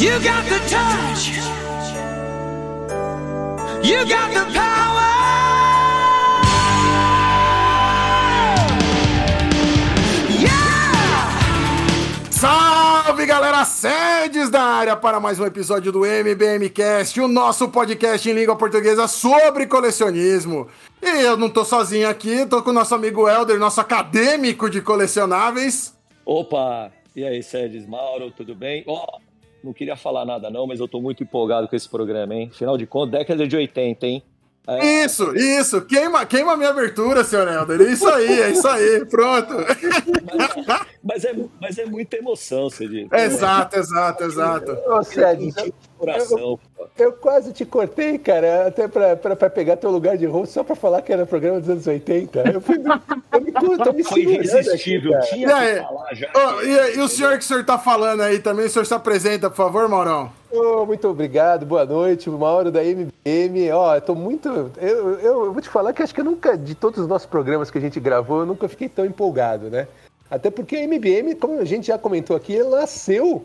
You got the touch. You got the power. Yeah! Salve galera, sedes da área para mais um episódio do MBMcast, o nosso podcast em língua portuguesa sobre colecionismo. E eu não tô sozinho aqui, tô com o nosso amigo Helder, nosso acadêmico de colecionáveis. Opa! E aí, Sedes Mauro, tudo bem? Ó, não queria falar nada não, mas eu tô muito empolgado com esse programa, hein? Afinal de contas, década de 80, hein? É. Isso, isso, queima, queima a minha abertura, senhor Helder. Isso aí, é isso aí, pronto. Mas, mas é, mas é muita emoção, você diz. Exato, exato, exato. Ô, Sérgio, Coração, pô. eu quase te cortei, cara, até pra, pra, pra pegar teu lugar de host só pra falar que era programa dos anos 80. Eu, fui, eu me, tô me Foi irresistível, aqui, tinha E que falar já. Ô, e, e o senhor que o senhor tá falando aí também, o senhor se apresenta, por favor, Maurão? Ô, muito obrigado, boa noite, Mauro da MBM. Ó, eu tô muito. Eu, eu, eu vou te falar que acho que eu nunca, de todos os nossos programas que a gente gravou, eu nunca fiquei tão empolgado, né? Até porque a MBM, como a gente já comentou aqui, ela nasceu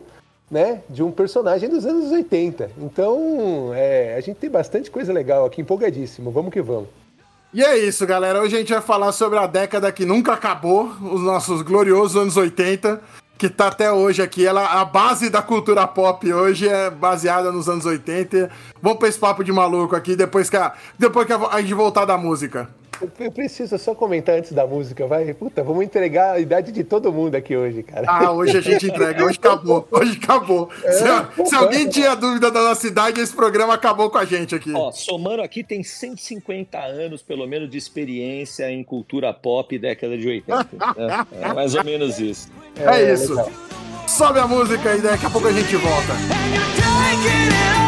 né, de um personagem dos anos 80. Então, é, a gente tem bastante coisa legal aqui, empolgadíssimo. Vamos que vamos. E é isso, galera. Hoje a gente vai falar sobre a década que nunca acabou, os nossos gloriosos anos 80, que tá até hoje aqui. Ela, a base da cultura pop hoje é baseada nos anos 80. Vamos pra esse papo de maluco aqui depois que a, depois que a, a gente voltar da música. Eu, preciso só comentar antes da música, vai. Puta, vamos entregar a idade de todo mundo aqui hoje, cara. Ah, hoje a gente entrega, hoje acabou, hoje acabou. se, se alguém tinha dúvida da nossa idade, esse programa acabou com a gente aqui. Ó, somando aqui, tem 150 anos, pelo menos, de experiência em cultura pop década de 80. né? É mais ou menos isso. é isso. legal. Sobe a música e daqui a pouco a gente volta. And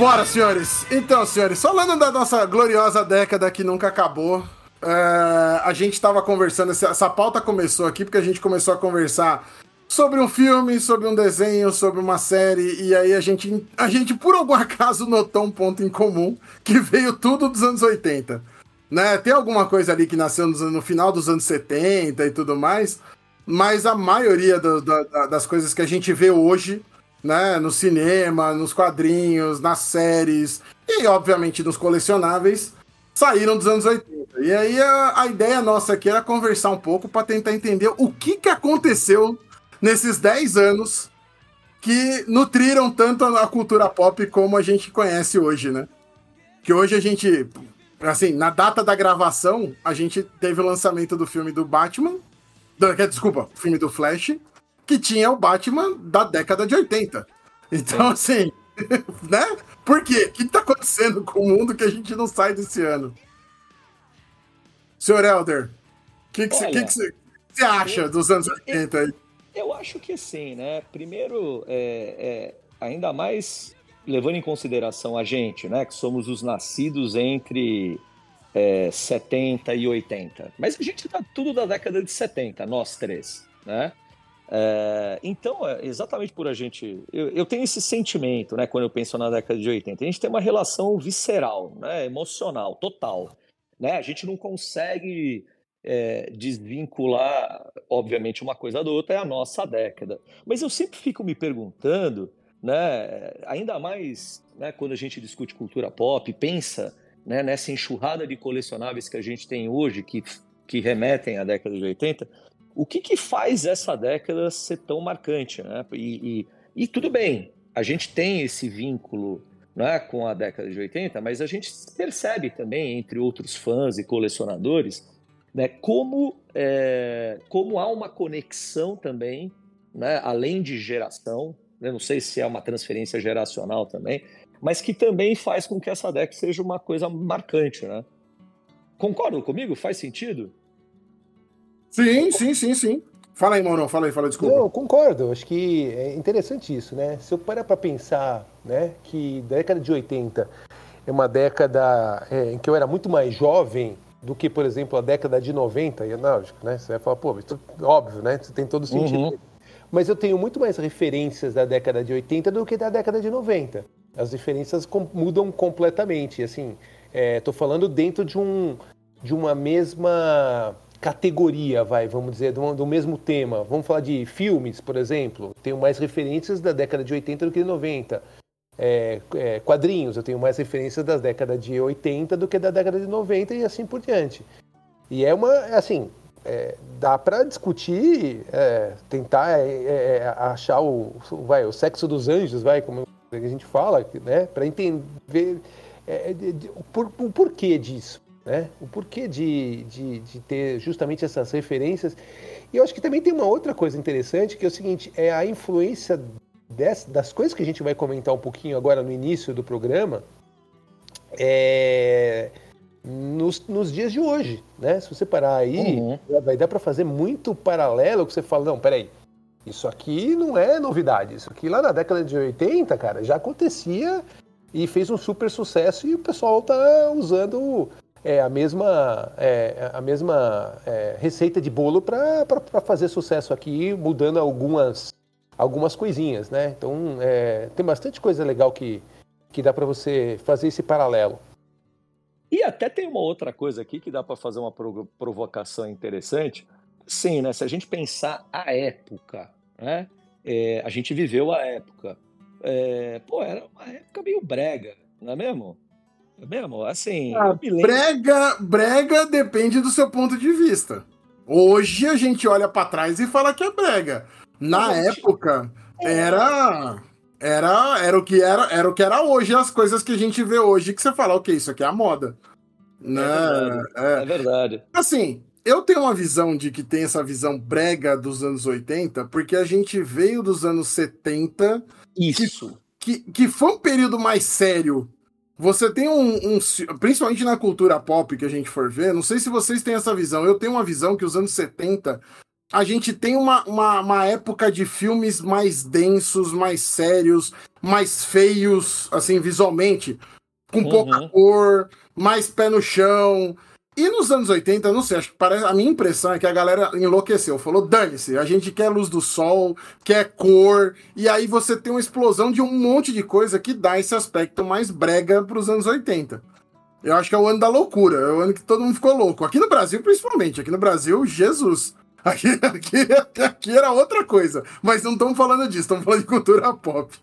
Bora, senhores. Então, senhores, falando da nossa gloriosa década que nunca acabou, é, a gente tava conversando, essa, pauta começou aqui porque a gente começou a conversar sobre um filme, sobre um desenho, sobre uma série, e aí a gente, a gente por algum acaso notou um ponto em comum, que veio tudo dos anos 80. Né? Tem alguma coisa ali que nasceu no final dos anos 70 e tudo mais, mas a maioria do- da- das coisas que a gente vê hoje né, no cinema, nos quadrinhos, nas séries e, obviamente, nos colecionáveis, saíram dos anos 80. E aí a, a ideia nossa aqui era conversar um pouco para tentar entender o que, que aconteceu nesses 10 anos que nutriram tanto a, a cultura pop como a gente conhece hoje, né? Que hoje a gente, assim, na data da gravação, a gente teve o lançamento do filme do Batman, do, desculpa, o filme do Flash, que tinha o Batman da década de 80. Então, assim, né? Por quê? O que tá acontecendo com o mundo que a gente não sai desse ano? Senhor Helder, o que você acha dos anos 80 aí? Eu acho que sim, né? Primeiro, é, é, ainda mais levando em consideração a gente, né? Que somos os nascidos entre é, 70 e 80. Mas a gente tá tudo da década de 70, nós três, né? É, então, é, exatamente por a gente. Eu, eu tenho esse sentimento, né? Quando eu penso na década de 80. A gente tem uma relação visceral, né? Emocional, total. Né? A gente não consegue é, desvincular, obviamente, uma coisa da outra, é a nossa década. Mas eu sempre fico me perguntando, né, ainda mais né, quando a gente discute cultura pop, pensa né, nessa enxurrada de colecionáveis que a gente tem hoje, que, que remetem à década de 80, o que, que faz essa década ser tão marcante? Né? E, e, e tudo bem, a gente tem esse vínculo né, com a década de 80, mas a gente percebe também, entre outros fãs e colecionadores, né, como, é, como há uma conexão também, né, além de geração, né, não sei se é uma transferência geracional também, mas que também faz com que essa década seja uma coisa marcante. Né? Concordam comigo? Faz sentido? Sim, sim, sim, sim. Fala aí, Maurão, fala aí, fala, desculpa. Não, eu concordo. Acho que é interessante isso, né? Se eu parar para pensar, né, que a década de 80 é uma década é, em que eu era muito mais jovem do que, por exemplo, a década de 90, e é lógico, né? Você vai falar, pô, isso, óbvio, né? Isso tem todo sentido. Uhum. Mas eu tenho muito mais referências da década de 80 do que da década de 90. As diferenças com- mudam completamente. Assim, estou falando dentro de, um, de uma mesma categoria, vai, vamos dizer, do, do mesmo tema. Vamos falar de filmes, por exemplo. Tenho mais referências da década de 80 do que de 90. É, é, quadrinhos, eu tenho mais referências da década de 80 do que da década de 90 e assim por diante. E é uma, assim, é, dá para discutir, é, tentar é, é, achar o, vai, o sexo dos anjos, vai, como a gente fala, né, para entender é, de- de- por- o porquê disso, né, o porquê de, de, de ter justamente essas referências. E eu acho que também tem uma outra coisa interessante, que é o seguinte, é a influência des- das coisas que a gente vai comentar um pouquinho agora no início do programa, é, nos, nos dias de hoje, né? Se você parar aí, Uhum. vai dar para fazer muito paralelo que você fala, não, peraí, isso aqui não é novidade, isso aqui lá na década de 80, cara, já acontecia e fez um super sucesso e o pessoal tá usando é, a mesma, é, a mesma é, receita de bolo para fazer sucesso aqui, mudando algumas, algumas coisinhas, né? Então, é, tem bastante coisa legal que, que dá para você fazer esse paralelo. E até tem uma outra coisa aqui que dá para fazer uma provo- provocação interessante. Sim, né? Se a gente pensar a época, né? É, a gente viveu a época. É, pô, era uma época meio brega, não é mesmo? É mesmo? Assim, Ah. Brega, brega depende do seu ponto de vista. Hoje a gente olha pra trás e fala que é brega. Na época era era era o que era, era o que era hoje, as coisas que a gente vê hoje que você fala, OK, isso aqui é a moda. Né? verdade. É. É verdade. Assim, eu tenho uma visão de que tem essa visão brega dos anos 80, porque a gente veio dos anos 70 Isso. que, que foi um período mais sério. Você tem um, um ci- Principalmente na cultura pop que a gente for ver, não sei se vocês têm essa visão. Eu tenho uma visão que os anos 70 a gente tem uma, uma, uma época de filmes mais densos, mais sérios, mais feios, assim, visualmente, com Uhum. pouca cor, mais pé no chão. E nos anos 80, não sei, acho que parece, a minha impressão é que a galera enlouqueceu, falou: dane-se, a gente quer luz do sol, quer cor, e aí você tem uma explosão de um monte de coisa que dá esse aspecto mais brega para os anos 80. Eu acho que é o ano da loucura, é o ano que todo mundo ficou louco. Aqui no Brasil, principalmente. Aqui no Brasil, Jesus. Aqui, aqui, aqui era outra coisa. Mas não estamos falando disso, estamos falando de cultura pop.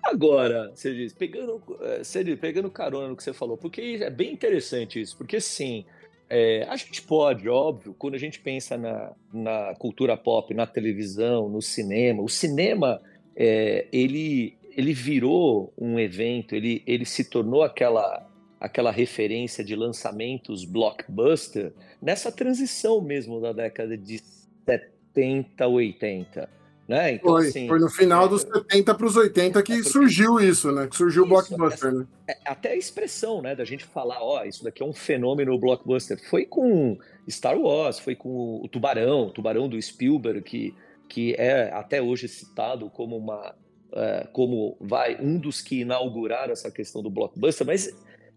Agora, você diz, pegando, eh, você pegando carona no que você falou, porque é bem interessante isso, porque sim, é, a gente pode, óbvio, quando a gente pensa na, na cultura pop, na televisão, no cinema, o cinema, é, ele, ele virou um evento, ele, ele se tornou aquela, aquela referência de lançamentos blockbuster nessa transição mesmo da década de 70, 80. Né? Então, Foi, assim, foi no final é, dos 70 para os 80 que é porque- surgiu isso, né? Que surgiu o blockbuster, né? é, até a expressão, né, da gente falar, ó, isso daqui é um fenômeno blockbuster. Foi com Star Wars, foi com o Tubarão, o Tubarão do Spielberg, que, que é até hoje citado como uma, é, como vai um dos que inauguraram essa questão do blockbuster. Mas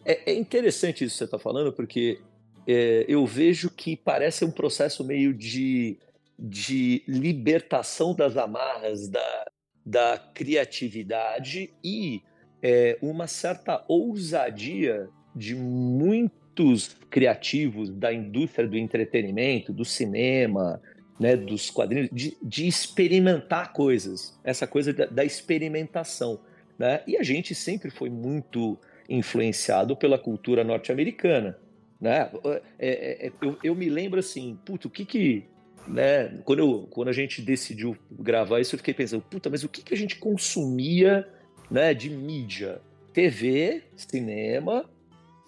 é, é interessante isso que você está falando, porque é, eu vejo que parece um processo meio de, de libertação das amarras da, da criatividade e é, uma certa ousadia de muitos criativos da indústria do entretenimento, do cinema, né, dos quadrinhos, de, de experimentar coisas, essa coisa da, da experimentação. Né? E a gente sempre foi muito influenciado pela cultura norte-americana. Né? É, é, é, eu, eu me lembro assim, puto, o que que né? Quando, eu, quando a gente decidiu gravar isso, eu fiquei pensando, puta, mas o que, que a gente consumia né, de mídia? TV, cinema,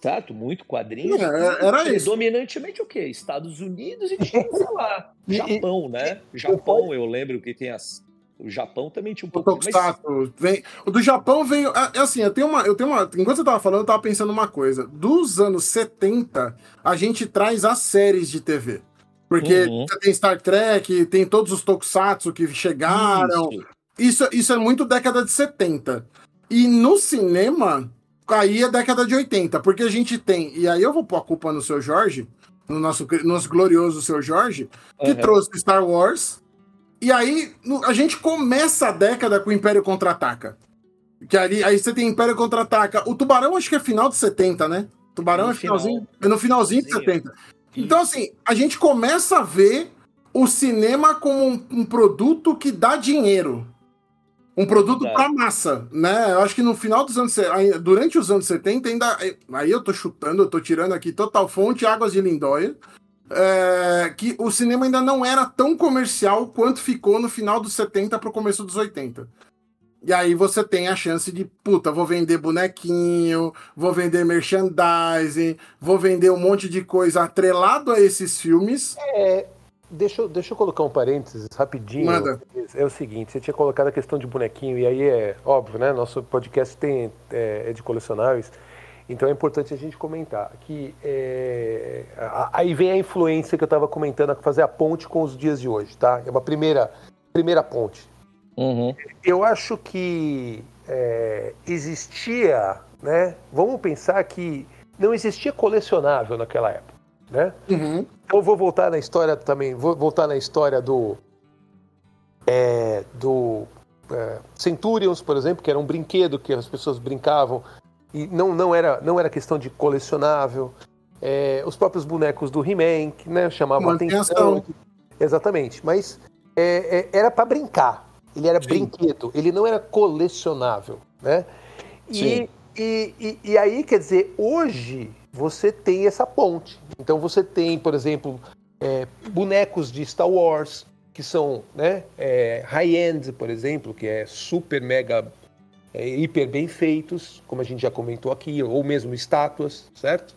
certo? Muito quadrinhos. É, era isso. Predominantemente o quê? Estados Unidos e tinha, sei lá, Japão, né? Japão, eu lembro que tem as. O Japão também tinha um pouco. mas- Tokusatsu. Vem, o do Japão veio. É é assim, eu tenho uma. Eu tenho uma. Enquanto você tava falando, eu tava pensando uma coisa. Dos anos 70, a gente traz as séries de TV. Porque Uhum. tem Star Trek, tem todos os Tokusatsu que chegaram. Isso. Isso, isso é muito década de 70. E no cinema, aí é década de 80, porque a gente tem, e aí eu vou pôr a culpa no seu Jorge, no nosso, no nosso glorioso seu Jorge, que Aham. trouxe Star Wars. E aí a gente começa a década com o Império Contra-Ataca. Que ali, aí você tem Império Contra-Ataca. O Tubarão acho que é final de 70, né? Tubarão No é finalzinho, final. é no finalzinho de Finalzinho. 70. Então, assim, a gente começa a ver o cinema como um, um produto que dá dinheiro. Um produto Verdade. pra massa, né? Eu acho que no final dos anos... Durante os anos 70 ainda... Aí eu tô chutando, eu tô tirando aqui total fonte, Águas de Lindóia. é, que o cinema ainda não era tão comercial quanto ficou no final dos 70 pro começo dos 80. E aí você tem a chance de, puta, vou vender bonequinho, vou vender merchandising, vou vender um monte de coisa atrelado a esses filmes. É, deixa, eu- deixa eu colocar um parênteses rapidinho. Manda. É o seguinte, você tinha colocado a questão de bonequinho, e aí é óbvio, né? Nosso podcast tem, é, é de colecionáveis, então é importante a gente comentar que é, aí vem a influência que eu estava comentando, fazer a ponte com os dias de hoje, tá? É uma primeira, primeira ponte. Uhum. Eu acho que é, existia, né? Vamos pensar que não existia colecionável naquela época, né? Uhum. Então eu vou voltar na história também, vou voltar na história do é, do é, Centurions, por exemplo, que era um brinquedo que as pessoas brincavam e não, não era não era questão de colecionável. É, os próprios bonecos do He-Man, né, chamavam atenção. ação. Exatamente, mas é, é, era para brincar. Ele era Sim. brinquedo, ele não era colecionável, né? E, e, e, e aí, quer dizer, hoje você tem essa ponte. Então você tem, por exemplo, é, bonecos de Star Wars, que são né, é, high-end, por exemplo, que é super, mega, é, hiper bem feitos, como a gente já comentou aqui, ou mesmo estátuas, certo?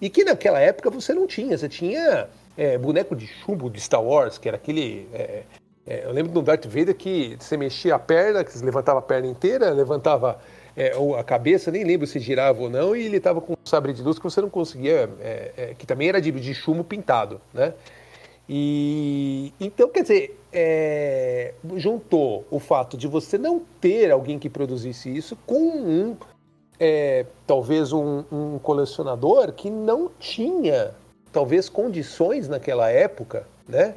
E que naquela época você não tinha, você tinha é, boneco de chumbo de Star Wars, que era aquele. é, é, eu lembro do Darth Vader que você mexia a perna, que você levantava a perna inteira, levantava é, a cabeça, nem lembro se girava ou não, e ele tava com um sabre de luz que você não conseguia, é, é, que também era de, de chumbo pintado, né? E então, quer dizer, é, juntou o fato de você não ter alguém que produzisse isso com um, é, talvez um, um colecionador que não tinha, talvez, condições naquela época, né,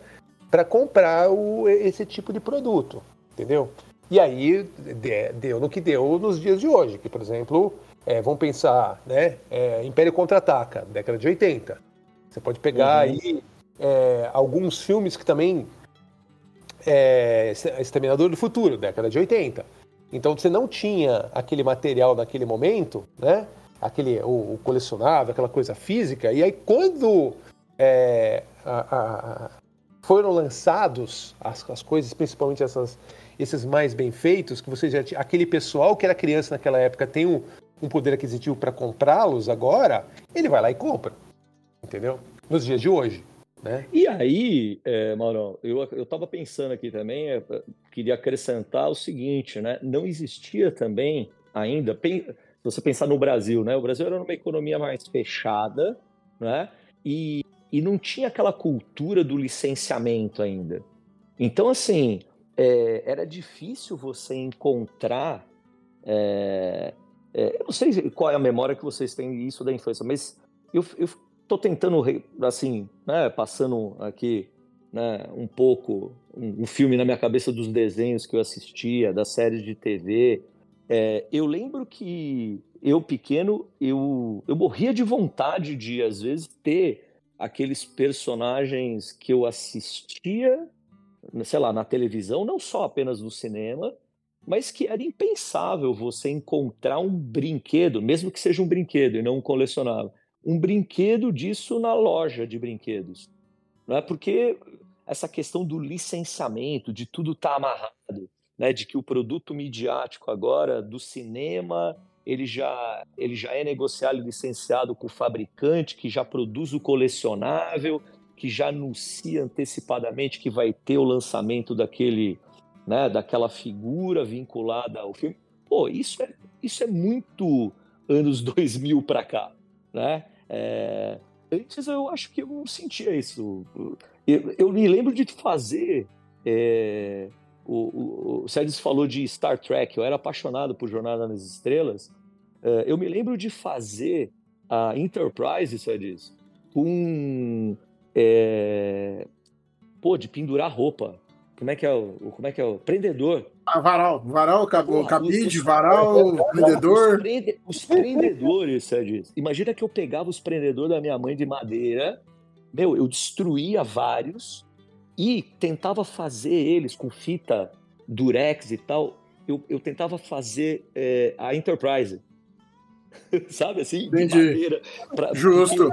para comprar o- esse tipo de produto, entendeu? E aí de- deu no que deu nos dias de hoje, que, por exemplo, é, vamos pensar, né, é, Império Contra-Ataca, década de 80. Você pode pegar Uhum. aí é, alguns filmes que também é, Exterminador do Futuro, década de 80. Então você não tinha aquele material naquele momento, né? Aquele, o, o colecionável, aquela coisa física. E aí quando é, a- foram lançados as, as coisas, principalmente essas, esses mais bem feitos, que você já tinha, aquele pessoal que era criança naquela época tem um, um poder aquisitivo para comprá-los agora, ele vai lá e compra, entendeu? Nos dias de hoje, né? E aí, é, Mauro, eu, eu tava pensando aqui também, é, queria acrescentar o seguinte, né? Não existia também ainda, se você pensar no Brasil, né? O Brasil era uma economia mais fechada, né? E, e não tinha aquela cultura do licenciamento ainda. Então, assim, é, era difícil você encontrar. é, é, eu não sei qual é a memória que vocês têm disso da infância, mas eu, tô tentando, assim, né, passando aqui né, um pouco, um, um filme na minha cabeça dos desenhos que eu assistia, das séries de TV. É, eu lembro que eu, pequeno, eu, eu morria de vontade de, às vezes, ter aqueles personagens que eu assistia, sei lá, na televisão, não só apenas no cinema, mas que era impensável você encontrar um brinquedo, mesmo que seja um brinquedo e não um colecionável, um brinquedo disso na loja de brinquedos. Não é? Porque essa questão do licenciamento, de tudo estar amarrado, né? de que o produto midiático agora do cinema ele já, ele já é negociado e licenciado com o fabricante, que já produz o colecionável, que já anuncia antecipadamente que vai ter o lançamento daquele, né, daquela figura vinculada ao filme. Pô, isso é, isso é muito anos 2000 para cá, né? É, antes eu acho que eu não sentia isso. Eu, eu me lembro de fazer. é, o, o, o Sérgio falou de Star Trek, eu era apaixonado por Jornada nas Estrelas. É, eu me lembro de fazer a Enterprise, Sérgio, com. é, pô, de pendurar roupa. Como é que é o. Como é que é o. Prendedor. Ah, varal, varal, cabo- cabide, os- varal, Os, vendedor. prende- os prendedores, Sérgio. Imagina que eu pegava os prendedores da minha mãe de madeira, meu, eu destruía vários e tentava fazer eles com fita durex e tal. Eu, eu tentava fazer é, a Enterprise. Sabe assim? De Entendi. madeira. pra- Justo.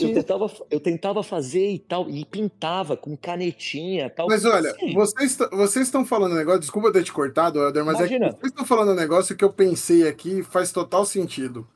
Eu tentava, eu tentava fazer e tal, e pintava com canetinha e tal. Mas olha, Sim. vocês vocês estão falando um negócio, desculpa ter te cortado, Helder, mas é Imagina. que vocês estão falando um negócio que eu pensei aqui e faz total sentido.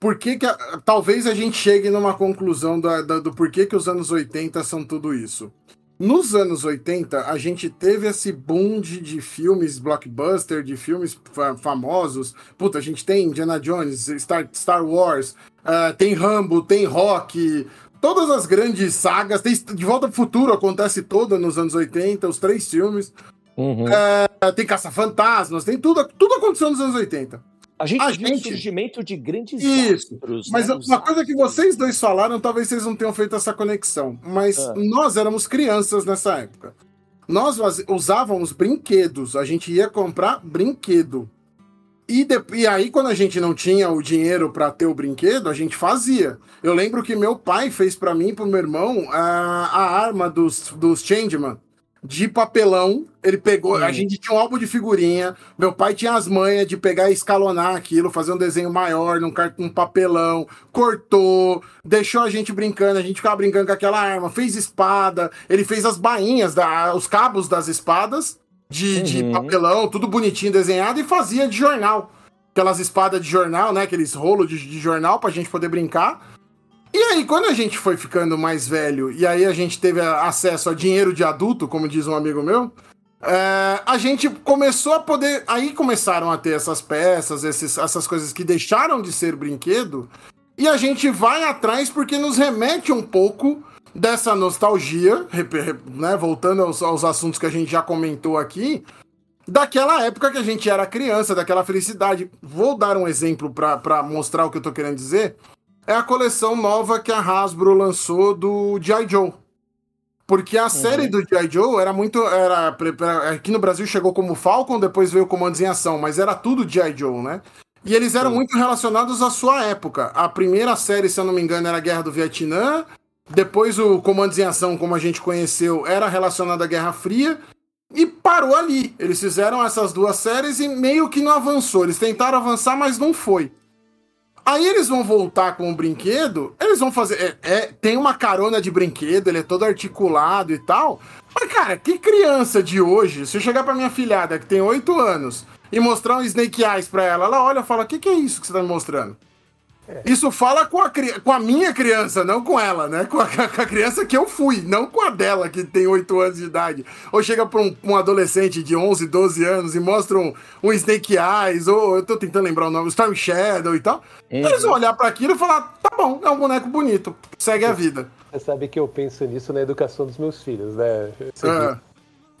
Por que que a- talvez a gente chegue numa conclusão da- da- do porquê que os anos 80 são tudo isso. Nos anos 80, a gente teve esse boom de, de filmes blockbuster, de filmes fa- famosos. Puta, a gente tem Indiana Jones, Star, Star Wars, ah, tem Rambo, tem Rock, todas as grandes sagas. Tem De Volta pro Futuro acontece toda nos anos 80, os três filmes. Uhum. Ah, tem Caça-Fantasmas, tem tudo, tudo aconteceu nos anos 80. A gente a viu gente- o surgimento de grandes Isso, astros, Mas né? uma coisa que vocês dois falaram, talvez vocês não tenham feito essa conexão. Mas Ah. nós éramos crianças nessa época. Nós us- usávamos brinquedos. A gente ia comprar brinquedo. E, de- e aí, quando a gente não tinha o dinheiro para ter o brinquedo, a gente fazia. Eu lembro que meu pai fez para mim e pro meu irmão a, a arma dos, dos Changeman. De papelão, ele pegou. A Hum. gente tinha um álbum de figurinha. Meu pai tinha as manhas de pegar e escalonar aquilo, fazer um desenho maior num, num papelão, cortou, deixou a gente brincando, a gente ficava brincando com aquela arma, fez espada, ele fez as bainhas, da, os cabos das espadas de, de Uhum. papelão, tudo bonitinho desenhado, e fazia de jornal. Aquelas espadas de jornal, né? Aqueles rolos de, de jornal pra gente poder brincar. E aí, quando a gente foi ficando mais velho, e aí a gente teve acesso a dinheiro de adulto, como diz um amigo meu, é, a gente começou a poder. Aí começaram a ter essas peças, esses- essas coisas que deixaram de ser brinquedo, e a gente vai atrás porque nos remete um pouco dessa nostalgia, né, voltando aos, aos assuntos que a gente já comentou aqui, daquela época que a gente era criança, daquela felicidade. Vou dar um exemplo para mostrar o que eu tô querendo dizer. É a coleção nova que a Hasbro lançou do G.I. Joe. Porque a série do G.I. Joe era muito. Era, aqui no Brasil chegou como Falcon, depois veio Comandos em Ação, mas era tudo G.I. Joe, né? E eles eram Sim. muito relacionados à sua época. A primeira série, se eu não me engano, era a Guerra do Vietnã. Depois o Comandos em Ação, como a gente conheceu, era relacionado à Guerra Fria. E parou ali. Eles fizeram essas duas séries e meio que não avançou. Eles tentaram avançar, mas não foi. Aí eles vão voltar com o brinquedo, eles vão fazer. é- é- tem uma carona de brinquedo, ele é todo articulado e tal. Mas, cara, que criança de hoje, se eu chegar pra minha filhada que tem 8 anos e mostrar um Snake Eyes pra ela, ela olha e fala: O que, que é isso que você tá me mostrando? Isso fala com a, com a minha criança, não com ela, né? Com a, com a criança que eu fui, não com a dela, que tem 8 anos de idade. Ou chega pra um, um adolescente de 11, 12 anos e mostra um, um Snake Eyes, ou eu tô tentando lembrar o nome, Storm Shadow e tal. Eles vão olhar pra aquilo e falar: tá bom, é um boneco bonito, segue a vida. Você sabe que eu penso nisso na educação dos meus filhos, né? Viu?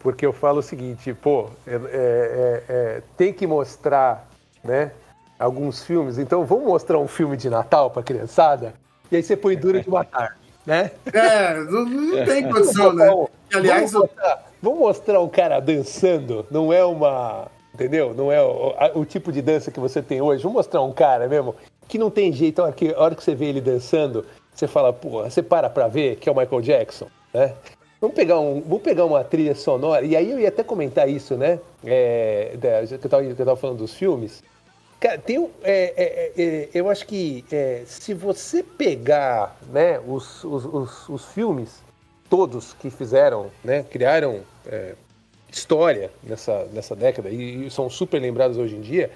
Porque eu falo o seguinte, pô, é- é- é- é, tem que mostrar, né, alguns filmes. Então vamos mostrar um filme de Natal pra criançada? E aí você põe Duro de Matar, né? É, não, não tem condição, né? Aliás, vamos, mostrar, vamos mostrar um cara dançando, não é uma. Entendeu? Não é o, o tipo de dança que você tem hoje. Vamos mostrar um cara mesmo que não tem jeito. A hora que, a hora que você vê ele dançando, você fala, pô, você para pra ver que é o Michael Jackson, né? Vamos pegar, um, vamos pegar uma trilha sonora, e aí eu ia até comentar isso, né? É, da- que, eu tava, que eu tava falando dos filmes. Cara, tem um, é, é, é, eu acho que é, se você pegar né, os, os, os, os filmes todos que fizeram, né, criaram é, história nessa, nessa década e, e são super lembrados hoje em dia,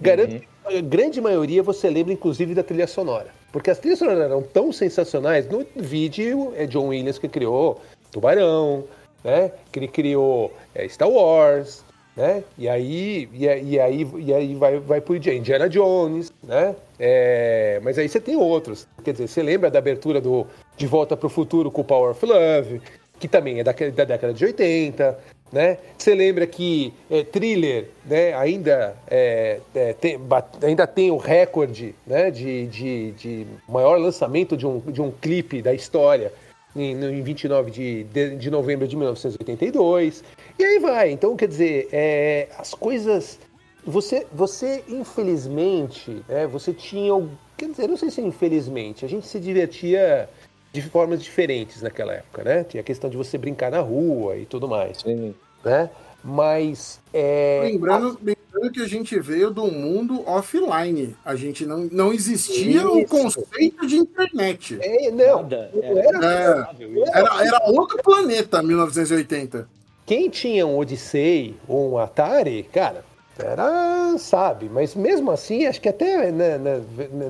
garanto que a grande maioria você lembra inclusive da trilha sonora. Porque as trilhas sonoras eram tão sensacionais, no vídeo é John Williams que criou Tubarão, né, que ele criou é, Star Wars, né? E aí, e, aí- e aí, e aí vai, vai pro Indiana Jones, né? É, mas aí você tem outros. Quer dizer, você lembra da abertura do De Volta para o Futuro com o Power of Love, que também é da, da década de 80, né? Você lembra que é, Thriller, né? Ainda, é, é, tem, ainda tem o recorde, né? De, de, de maior lançamento de um, de um clipe da história em, em 29 de, de, de novembro de 1982. E aí vai. Então, quer dizer, é, as coisas. Você, você infelizmente, né, você tinha. Quer dizer, não sei se infelizmente, a gente se divertia de formas diferentes naquela época, né? Tinha a questão de você brincar na rua e tudo mais, Sim. né? Mas. É, Lembrando, lembrando que a gente veio do mundo offline. A gente não, não existia o conceito de internet. é, não, Nada. não É, era. Era, era outro planeta, 1980. Quem tinha um Odyssey ou um Atari, cara, era, sabe, mas mesmo assim, acho que até né, né,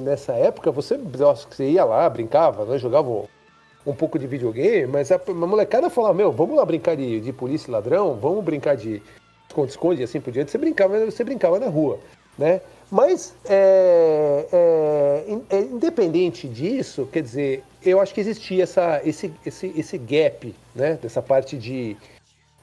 nessa época você, você ia lá, brincava, né, jogava um, pouco de videogame, mas a, molecada falava, meu, vamos lá brincar de, de polícia e ladrão, vamos brincar de esconde-esconde e assim por diante, você brincava, você brincava na rua, né? Mas, é, é, é, independente disso, quer dizer, eu acho que existia essa, esse, esse, esse gap, né, dessa parte de,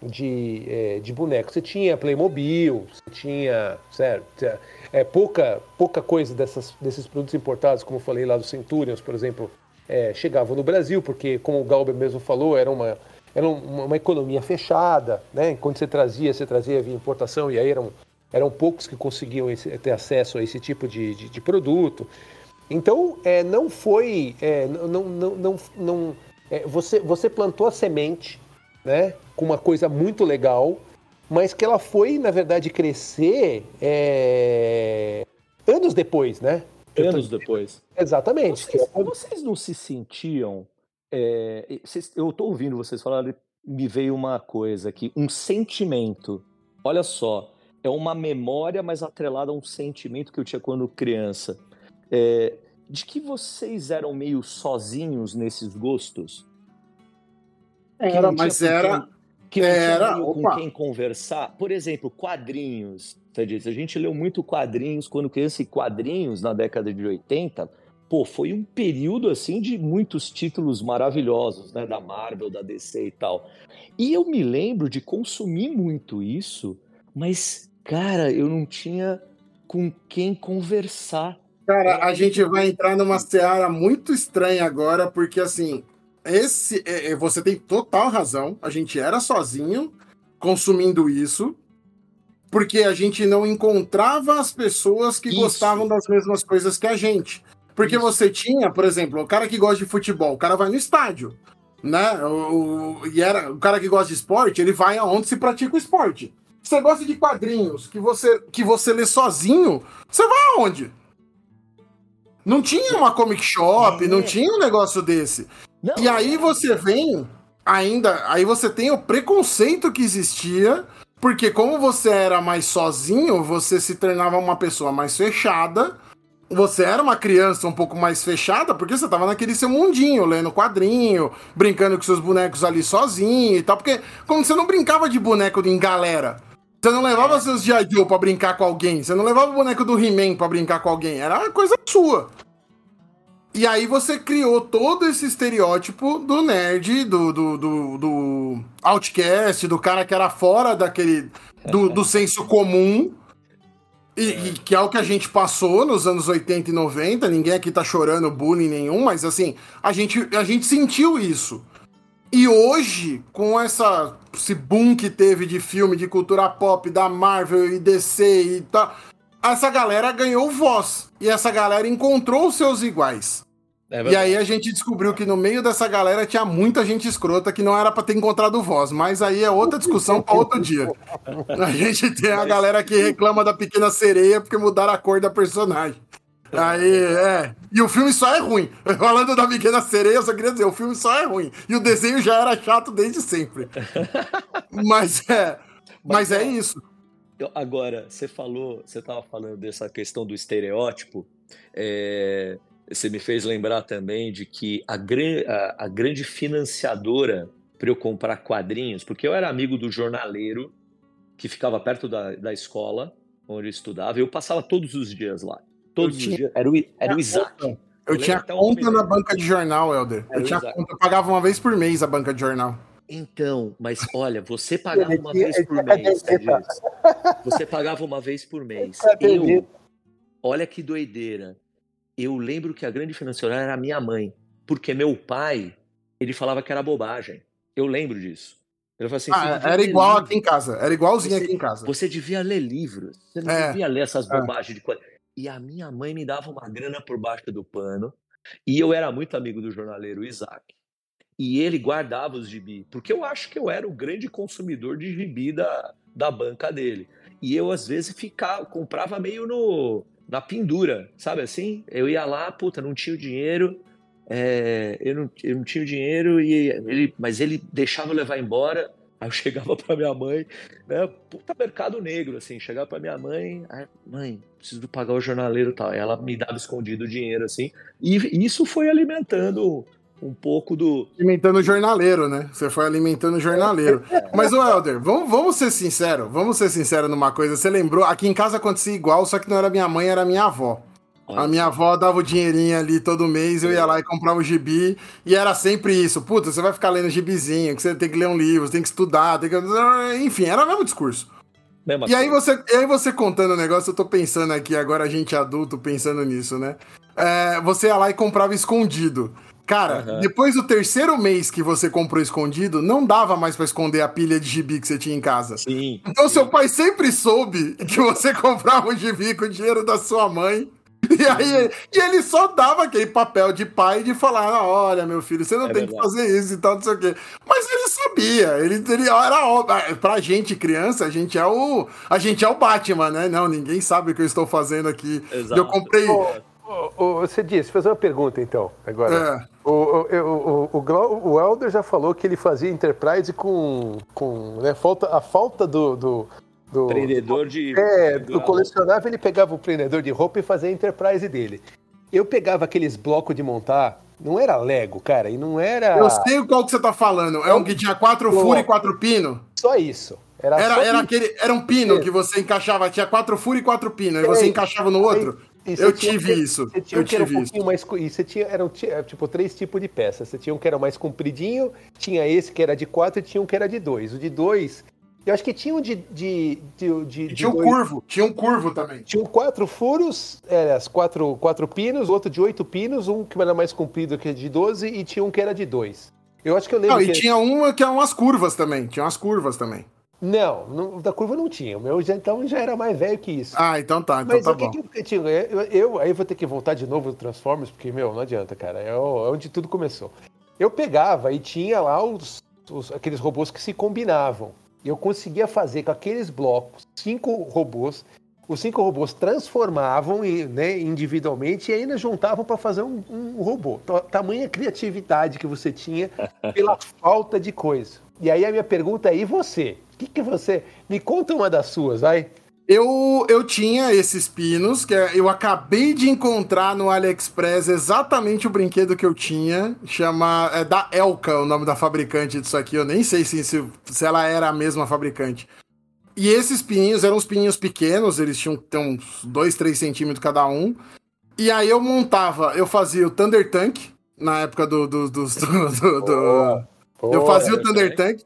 de, é, de boneco. Você tinha Playmobil, você tinha, certo, é, pouca, pouca coisa dessas, desses produtos importados, como eu falei lá do Centurions, por exemplo, é, chegavam no Brasil, porque, como o Galber mesmo falou, era uma, era uma, uma economia fechada, né? Quando você trazia, você trazia via importação, e aí eram, eram poucos que conseguiam esse- ter acesso a esse tipo de, de, de produto. Então, é, não foi. é, não, não, não, não, é, você, você plantou a semente, né? Com uma coisa muito legal, mas que ela foi, na verdade, crescer é, anos depois, né? Anos depois. Exatamente. Vocês, vocês não se sentiam. é, eu estou ouvindo vocês falarem, me veio uma coisa aqui, um sentimento. Olha só, é uma memória, mas atrelada a um sentimento que eu tinha quando criança. É, de que vocês eram meio sozinhos nesses gostos? Que Era, tinha mas era. quem- que não tinha era, meio com opa. quem conversar. Por exemplo, quadrinhos. A gente leu muito quadrinhos quando criança e quadrinhos na década de 80. Pô, foi um período assim de muitos títulos maravilhosos, né, da Marvel, da DC e tal. E eu me lembro de consumir muito isso, mas cara, eu não tinha com quem conversar. Cara, a gente vai entrar numa seara muito estranha agora, porque assim, esse é, é, você tem total razão. A gente era sozinho consumindo isso, porque a gente não encontrava as pessoas que Isso. gostavam das mesmas coisas que a gente. Porque Isso. você tinha, por exemplo, o cara que gosta de futebol, o cara vai no estádio, né? O, o- e era o cara que gosta de esporte, ele vai aonde se pratica o esporte. Você gosta de quadrinhos que você que você lê sozinho, você vai aonde? Não tinha uma comic shop, É. não tinha um negócio desse. Não, E aí você vem, ainda, aí você tem o preconceito que existia, porque como você era mais sozinho, você se tornava uma pessoa mais fechada. Você era uma criança um pouco mais fechada, porque você tava naquele seu mundinho, lendo quadrinho, brincando com seus bonecos ali sozinho e tal. Porque quando você não brincava de boneco em galera, você não levava seus G.I. Joe pra brincar com alguém, você não levava o boneco do He-Man pra brincar com alguém, era uma coisa sua. E aí você criou todo esse estereótipo do nerd, do, do, do, do outcast, do cara que era fora daquele. do, do senso comum. E, e que é o que a gente passou nos anos 80 e 90. Ninguém aqui tá chorando bullying nenhum, mas assim, a gente, a gente sentiu isso. E hoje, com essa, esse boom que teve de filme, de cultura pop, da Marvel e DC e tal, essa galera ganhou voz. E essa galera encontrou os seus iguais. É E aí a gente descobriu que no meio dessa galera tinha muita gente escrota que não era pra ter encontrado voz, mas aí é outra discussão pra outro dia. A gente tem a galera que reclama da pequena sereia porque mudaram a cor da personagem. Aí, é. E o filme só é ruim. Falando da pequena sereia, eu só queria dizer, o filme só é ruim. E o desenho já era chato desde sempre. Mas é. Mas é isso. Agora, você falou, você estava falando dessa questão do estereótipo. é, você me fez lembrar também de que a, gran- a- a grande financiadora para eu comprar quadrinhos, porque eu era amigo do jornaleiro que ficava perto da, da escola onde eu estudava, e eu passava todos os dias lá. Todos Eu os tinha- dias. Era o, era o Eu Isaac. Eu lembro tinha conta na banca de jornal, Helder. Era Eu tinha conta, eu pagava uma vez por mês a banca de jornal. Então, mas olha, você pagava uma tinha- vez por tinha mês. Tadeu. Você pagava uma vez por mês. Eu, olha que doideira. Eu lembro que a grande financiadora era a minha mãe, porque meu pai, ele falava que era bobagem. Eu lembro disso. Ele falou assim: Ah, "Você devia era igual livro. aqui em casa. Era igualzinho Você- aqui em casa. Você devia ler livros. Você não É, devia ler essas é. bobagens de coisa. E a minha mãe me dava uma grana por baixo do pano. E eu era muito amigo do jornaleiro Isaac. E ele guardava os gibi. Porque eu acho que eu era o grande consumidor de gibi da, da banca dele. E eu, às vezes, ficava, comprava meio no, na pendura, sabe assim? Eu ia lá, puta, não tinha o dinheiro. é, eu, não, eu não tinha o dinheiro, e ele, mas ele deixava eu levar embora. Aí eu chegava pra minha mãe, né? Puta mercado negro, assim. Chegava pra minha mãe, aí, mãe, preciso pagar o jornaleiro e tal. Ela me dava escondido o dinheiro, assim. E isso foi alimentando um pouco do. Alimentando o jornaleiro, né? Você foi alimentando o jornaleiro. Mas, o Helder, vamos, vamos ser sinceros. Vamos ser sinceros numa coisa. Você lembrou? Aqui em casa acontecia igual, só que não era minha mãe, era minha avó. A minha avó dava o dinheirinho ali todo mês, eu ia lá e comprava o gibi, e era sempre isso. Puta, você vai ficar lendo gibizinho, que você tem que ler um livro, tem que estudar, tem que... Enfim, era o mesmo discurso. Mesma E aí você, e aí você contando o negócio, eu tô pensando aqui, agora a gente adulto pensando nisso, né? É, você ia lá e comprava escondido. Cara, Aham. depois do terceiro mês que você comprou escondido, não dava mais pra esconder a pilha de gibi que você tinha em casa. Sim. Então sim. seu pai sempre soube que você comprava um gibi com o dinheiro da sua mãe. E aí e ele só dava aquele papel de pai de falar: "Ah, olha, meu filho, você não É tem que verdade. fazer isso e tal, não sei o quê. Mas ele sabia, ele, ele era óbvio. Pra gente, criança, a gente é o. A gente é o Batman, né? Não, ninguém sabe o que eu estou fazendo aqui. Exato. Eu comprei. Ô, ô, ô, você disse, fazer uma pergunta então, agora. É. O, o, o, o, o Helder já falou que ele fazia Enterprise com, com né, falta, a falta do, do, do, Prendedor de. É, do colecionável ele pegava o prendedor de roupa e fazia a Enterprise dele. Eu pegava aqueles blocos de montar, não era Lego, cara, e não era Eu sei qual que você tá falando. É um que tinha quatro Pô. furos e quatro pinos. só isso. Era, Era, só era, isso. aquele, era um pino É. que você encaixava, tinha quatro furos e quatro pinos, e você encaixava no outro. Eu tive que- isso. Você tinha Eu um que era um tive isso. pouquinho mais. E você tinha, eram ti- tipo três tipos de peças. Você tinha um que era mais compridinho, tinha esse que era de quatro e tinha um que era de dois. O de dois. Eu acho que tinha um de. de, de, de- E tinha um dois- curvo, tinha um curvo também. Tinha quatro furos, é, as quatro, quatro pinos, outro de oito pinos, um que era mais comprido que de 12 e tinha um que era de dois. Eu acho que eu lembro Não, e tinha uma que eram umas curvas também. Tinha umas curvas também. Não, não, da curva não tinha. O meu já, então já era mais velho que isso. Ah, então tá, então Mas tá o que, que eu tinha? Eu, eu- aí vou ter que voltar de novo no Transformers, porque, meu, não adianta, cara. É é onde tudo começou. Eu pegava e tinha lá os, os- aqueles robôs que se combinavam. Eu conseguia fazer com aqueles blocos cinco robôs. Os cinco robôs transformavam né, individualmente e ainda juntavam para fazer um, um robô. Ta- Tamanha criatividade que você tinha pela falta de coisa. E aí a minha pergunta é: e você? O que, que você. Me conta uma das suas, vai. Eu, eu tinha esses pinos, que é- eu acabei de encontrar no AliExpress exatamente o brinquedo que eu tinha. Chama. É da Elka o nome da fabricante disso aqui. Eu nem sei se, se, se ela era a mesma fabricante. E esses pininhos eram uns pininhos pequenos, eles tinham uns 2, 3 centímetros cada um. E aí eu montava, eu fazia o Thunder Tank, na época do. do, dos- do, do- do- eu Pô, fazia o Thunder Thunder Tank.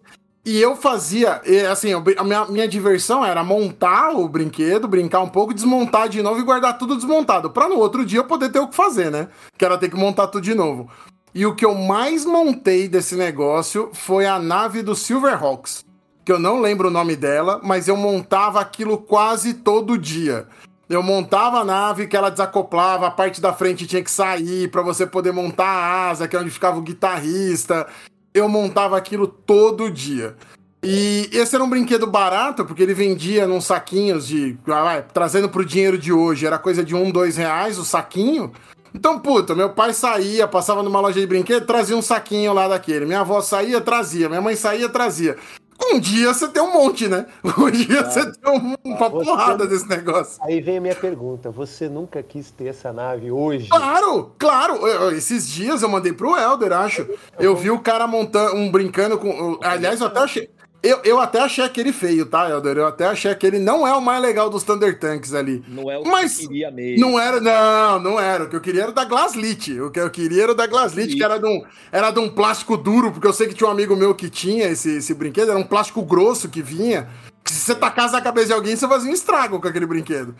E eu fazia, assim, a minha, minha diversão era montar o brinquedo, brincar um pouco, desmontar de novo e guardar tudo desmontado. Pra no outro dia eu poder ter o que fazer, né? Que era ter que montar tudo de novo. E o que eu mais montei desse negócio foi a nave do Silverhawks. Que eu não lembro o nome dela, mas eu montava aquilo quase todo dia. Eu montava a nave que ela desacoplava, a parte da frente tinha que sair pra você poder montar a asa, que é onde ficava o guitarrista. Eu montava aquilo todo dia. E esse era um brinquedo barato, porque ele vendia nos saquinhos de. ah, trazendo pro dinheiro de hoje, era coisa de um, dois reais o saquinho. Então, puta, meu pai saía, passava numa loja de brinquedo, trazia um saquinho lá daquele. Minha avó saía, trazia. Minha mãe saía, trazia. Um dia você tem um monte, né? Um dia você tem um- uma Você- porrada desse negócio. Aí vem a minha pergunta: você nunca quis ter essa nave hoje? Claro, claro. Eu- esses dias eu mandei pro Helder, acho. Eu vi o cara montando, um brincando com. eu- Aliás, eu até achei. Eu, eu até achei aquele feio, tá, Helder? Eu até achei aquele não é o mais legal dos Thunder Tanks ali. Não é o Mas que eu queria mesmo. Não era, não, não era. O que eu queria era o da Glaslit. O que eu queria era o da Glaslit, que era de, um, era de um plástico duro, porque eu sei que tinha um amigo meu que tinha esse, esse brinquedo, era um plástico grosso que vinha. Que se você tacasse na cabeça de alguém, você fazia um estrago com aquele brinquedo.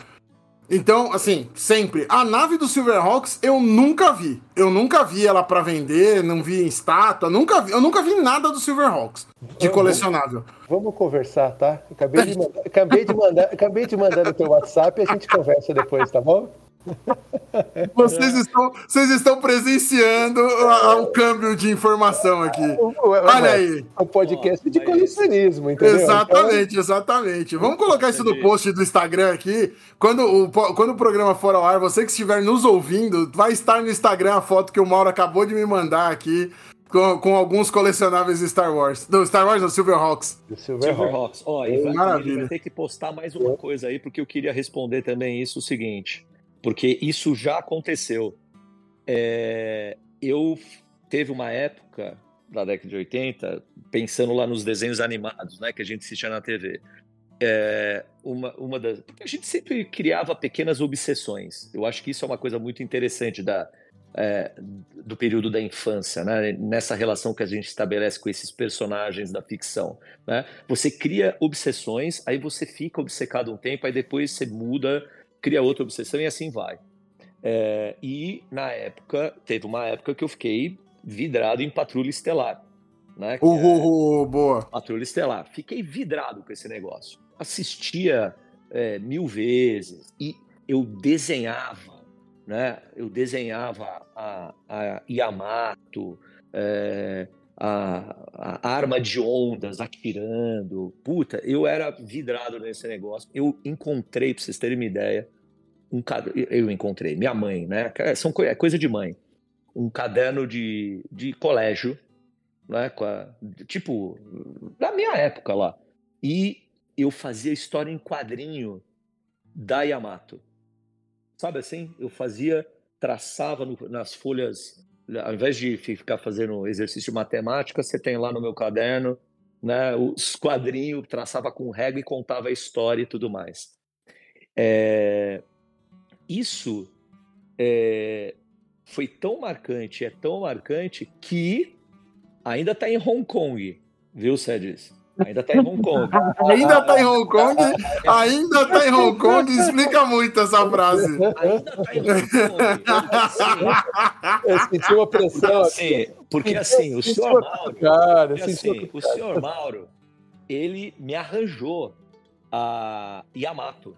Então, assim, sempre. A nave do Silverhawks eu nunca vi. Eu nunca vi ela pra vender, não vi em estátua, nunca vi, eu nunca vi nada do Silverhawks de colecionável. Vamos conversar, tá? Acabei de mandar, acabei de mandar, acabei de mandar no teu WhatsApp e a gente conversa depois, tá bom? Vocês estão, vocês estão presenciando o câmbio de informação aqui. Olha aí. É um podcast de colecionismo, entendeu? Exatamente, exatamente. Vamos colocar isso no post do Instagram aqui. Quando o, quando o programa for ao ar, você que estiver nos ouvindo, vai estar no Instagram a foto que o Mauro acabou de me mandar aqui com, com alguns colecionáveis de Star Wars. Do Star Wars, não, Silverhawks. Então, do Silverhawks. Silverhawks. Ó, e vai, Maravilha. ele vai ter que postar mais uma coisa aí, porque eu queria responder também isso o seguinte, porque isso já aconteceu. É, eu teve uma época da década de 80, pensando lá nos desenhos animados, né, que a gente assistia na TV. É, uma, uma das, a gente sempre criava pequenas obsessões. Eu acho que isso é uma coisa muito interessante da, é, do período da infância, né? nessa relação que a gente estabelece com esses personagens da ficção. Né? Você cria obsessões, aí você fica obcecado um tempo, aí depois você muda, cria outra obsessão e assim vai. É, e na época, teve uma época que eu fiquei vidrado em Patrulha Estelar. Né? É- Uhul, boa. Patrulha Estelar. Fiquei vidrado com esse negócio. Assistia é, mil vezes e eu desenhava, né? Eu desenhava a, a Yamato, é, a, a arma de ondas atirando. Puta, eu era vidrado nesse negócio. Eu encontrei, pra vocês terem uma ideia, um. Eu encontrei, minha mãe, né? São é coisa de mãe. Um caderno de, de colégio né, com a- tipo, da minha época lá. E eu fazia história em quadrinho da Yamato. Sabe assim? Eu fazia, traçava no- nas folhas, ao invés de ficar fazendo exercício de matemática, você tem lá no meu caderno, né, os quadrinhos, traçava com régua e contava a história e tudo mais. É, isso é, foi tão marcante, é tão marcante que ainda está em Hong Kong, viu, Cedric? Ainda está em Hong Kong. Ainda tá em Hong Kong? Ainda tá em Hong Kong? Explica muito essa frase. Ainda está em Hong Kong. Eu senti uma pressão Assim, porque assim, o senhor Mauro, Cara, assim, o senhor Mauro, ele me arranjou a Yamato.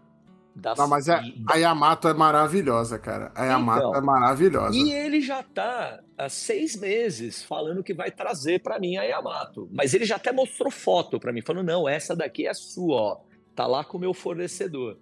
Da, Não, mas é, e- a Yamato é maravilhosa, cara. A Yamato Então. é maravilhosa. E ele já tá há seis meses falando que vai trazer pra mim a Yamato. Mas ele já até mostrou foto pra mim, falando: não, essa daqui é sua, ó. Tá lá com o meu fornecedor.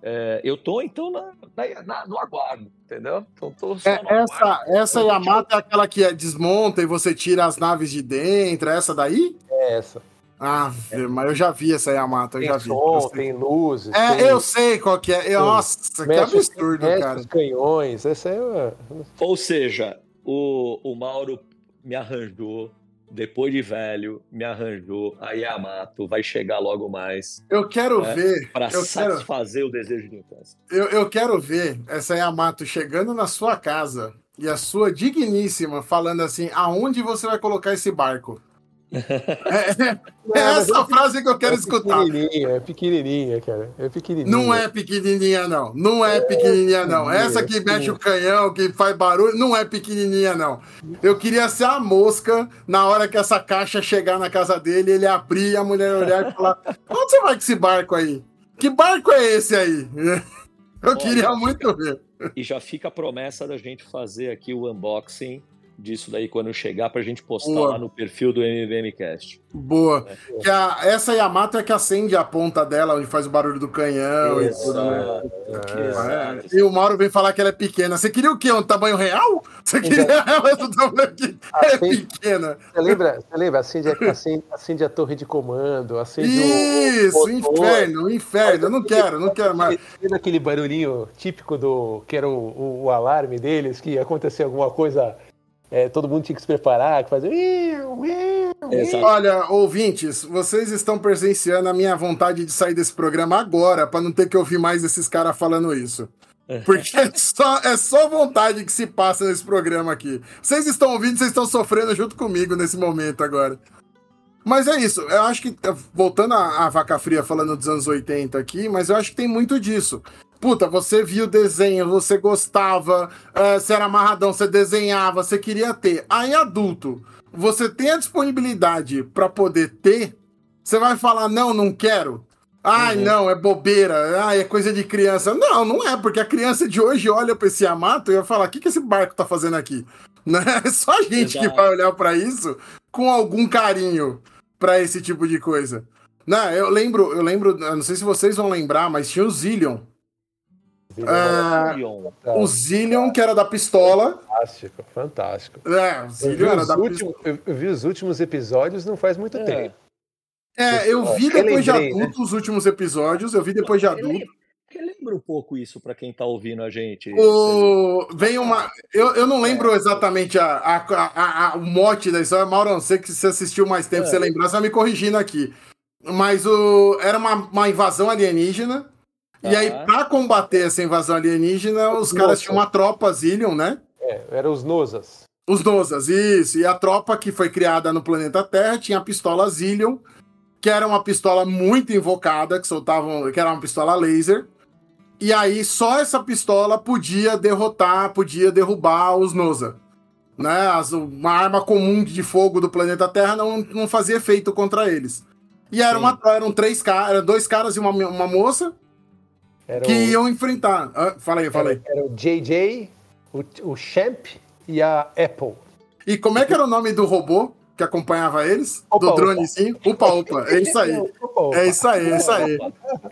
É, eu tô, então, na, na- na- no aguardo, entendeu? Então, tô só É, no essa, aguardo. essa Yamato é aquela que é- desmonta e você tira as naves de dentro, é essa daí? É essa. Ah, mas eu já vi essa Yamato, eu Tem já vi. som, tem luzes. É, tem- eu sei qual que é. Eu- Nossa, que mexe- absurdo, mexe cara. os canhões. Essa é uma... Ou seja, o, o Mauro me arranjou, depois de velho, me arranjou a Yamato, vai chegar logo mais Eu quero É, ver, para eu quero, satisfazer o desejo de infância. eu, eu quero ver essa Yamato chegando na sua casa e a sua digníssima falando assim, aonde você vai colocar esse barco? É, é- é essa frase que eu quero é escutar. pequenininha, é pequenininha, cara. É pequenininha. Não é pequenininha, não. Não é pequenininha, não. Essa que mexe o canhão, que faz barulho, não é pequenininha, não. Eu queria ser a mosca na hora que essa caixa chegar na casa dele, ele abrir, a mulher olhar e falar: Onde você vai com esse barco aí? Que barco é esse aí? Eu queria muito ver. E já fica a promessa da gente fazer aqui o unboxing disso daí quando chegar pra gente postar Boa. lá no perfil do MVMcast. Boa. Que a- essa Yamato é que acende a ponta dela, onde faz o barulho do canhão e tudo, né? Exato. É, E o Mauro vem falar que ela é pequena. Você queria o quê? Um tamanho real? Você queria ela do tamanho que é Acende- pequena? Você lembra? Você lembra? Acende, a- acende, acende a torre de comando, acende o- Isso, o. inferno, o inferno. Eu não quero, não quero mais. Lembra aquele barulhinho típico do. que era o, o- o alarme deles, que ia acontecer alguma coisa, é, todo mundo tinha que se preparar, que fazia. "Iu, iu, Exato. Olha, ouvintes, vocês estão presenciando a minha vontade de sair desse programa agora, pra não ter que ouvir mais esses caras falando isso. Porque é só, é só vontade que se passa nesse programa aqui. Vocês estão ouvindo, vocês estão sofrendo junto comigo nesse momento agora. Mas é isso, eu acho que, voltando à, vaca fria falando dos anos 80 aqui, mas eu acho que tem muito disso. Puta, você viu o desenho, você gostava, é, você era amarradão, você desenhava, você queria ter. Aí, adulto, você tem a disponibilidade pra poder ter, você vai falar, não, não quero. Ai, Uhum. não, é bobeira. Ai, é coisa de criança. Não, não é, porque a criança de hoje olha pra esse Yamato e vai falar: o que, que esse barco tá fazendo aqui? Né? É só a gente que vai olhar pra isso com algum carinho pra esse tipo de coisa. Não, eu lembro, eu lembro, eu não sei se vocês vão lembrar, mas tinha o Zillion. Ah, Leon. O Zillion, que era da pistola. Fantástico, fantástico. É, o Eu vi, Zillion era os da últimos, eu- eu vi os últimos episódios não faz muito É. tempo. É, eu vi depois de né? adulto os últimos episódios, eu vi depois de adulto. Relembra um pouco isso pra quem tá ouvindo a gente. O... Vem uma. Eu, eu não lembro exatamente a, a, a- a- o mote da história. Mauro, não sei que você assistiu mais tempo, É. você lembrar, você vai me corrigindo aqui. Mas o... era uma, uma invasão alienígena. E Tá. aí, pra combater essa invasão alienígena, os caras Nossa. tinham uma tropa Zillion, né? É, eram os Nosas. Os Nosas, isso. E a tropa que foi criada no planeta Terra tinha a pistola Zillion, que era uma pistola muito invocada, que soltavam, que era uma pistola laser. E aí só essa pistola podia derrotar, podia derrubar os Nosa. Né? As- uma arma comum de fogo do planeta Terra não, não fazia efeito contra eles. E era Sim. uma, eram três caras, dois caras e uma, uma moça Era que o, iam enfrentar. Ah, fala aí, fala aí. era, era o JJ, o, o Champ e a Apple. E como é que era o nome do robô que acompanhava eles? Opa, do opa. dronezinho? Upa, opa. É isso aí. Opa, opa. É isso aí, é isso aí.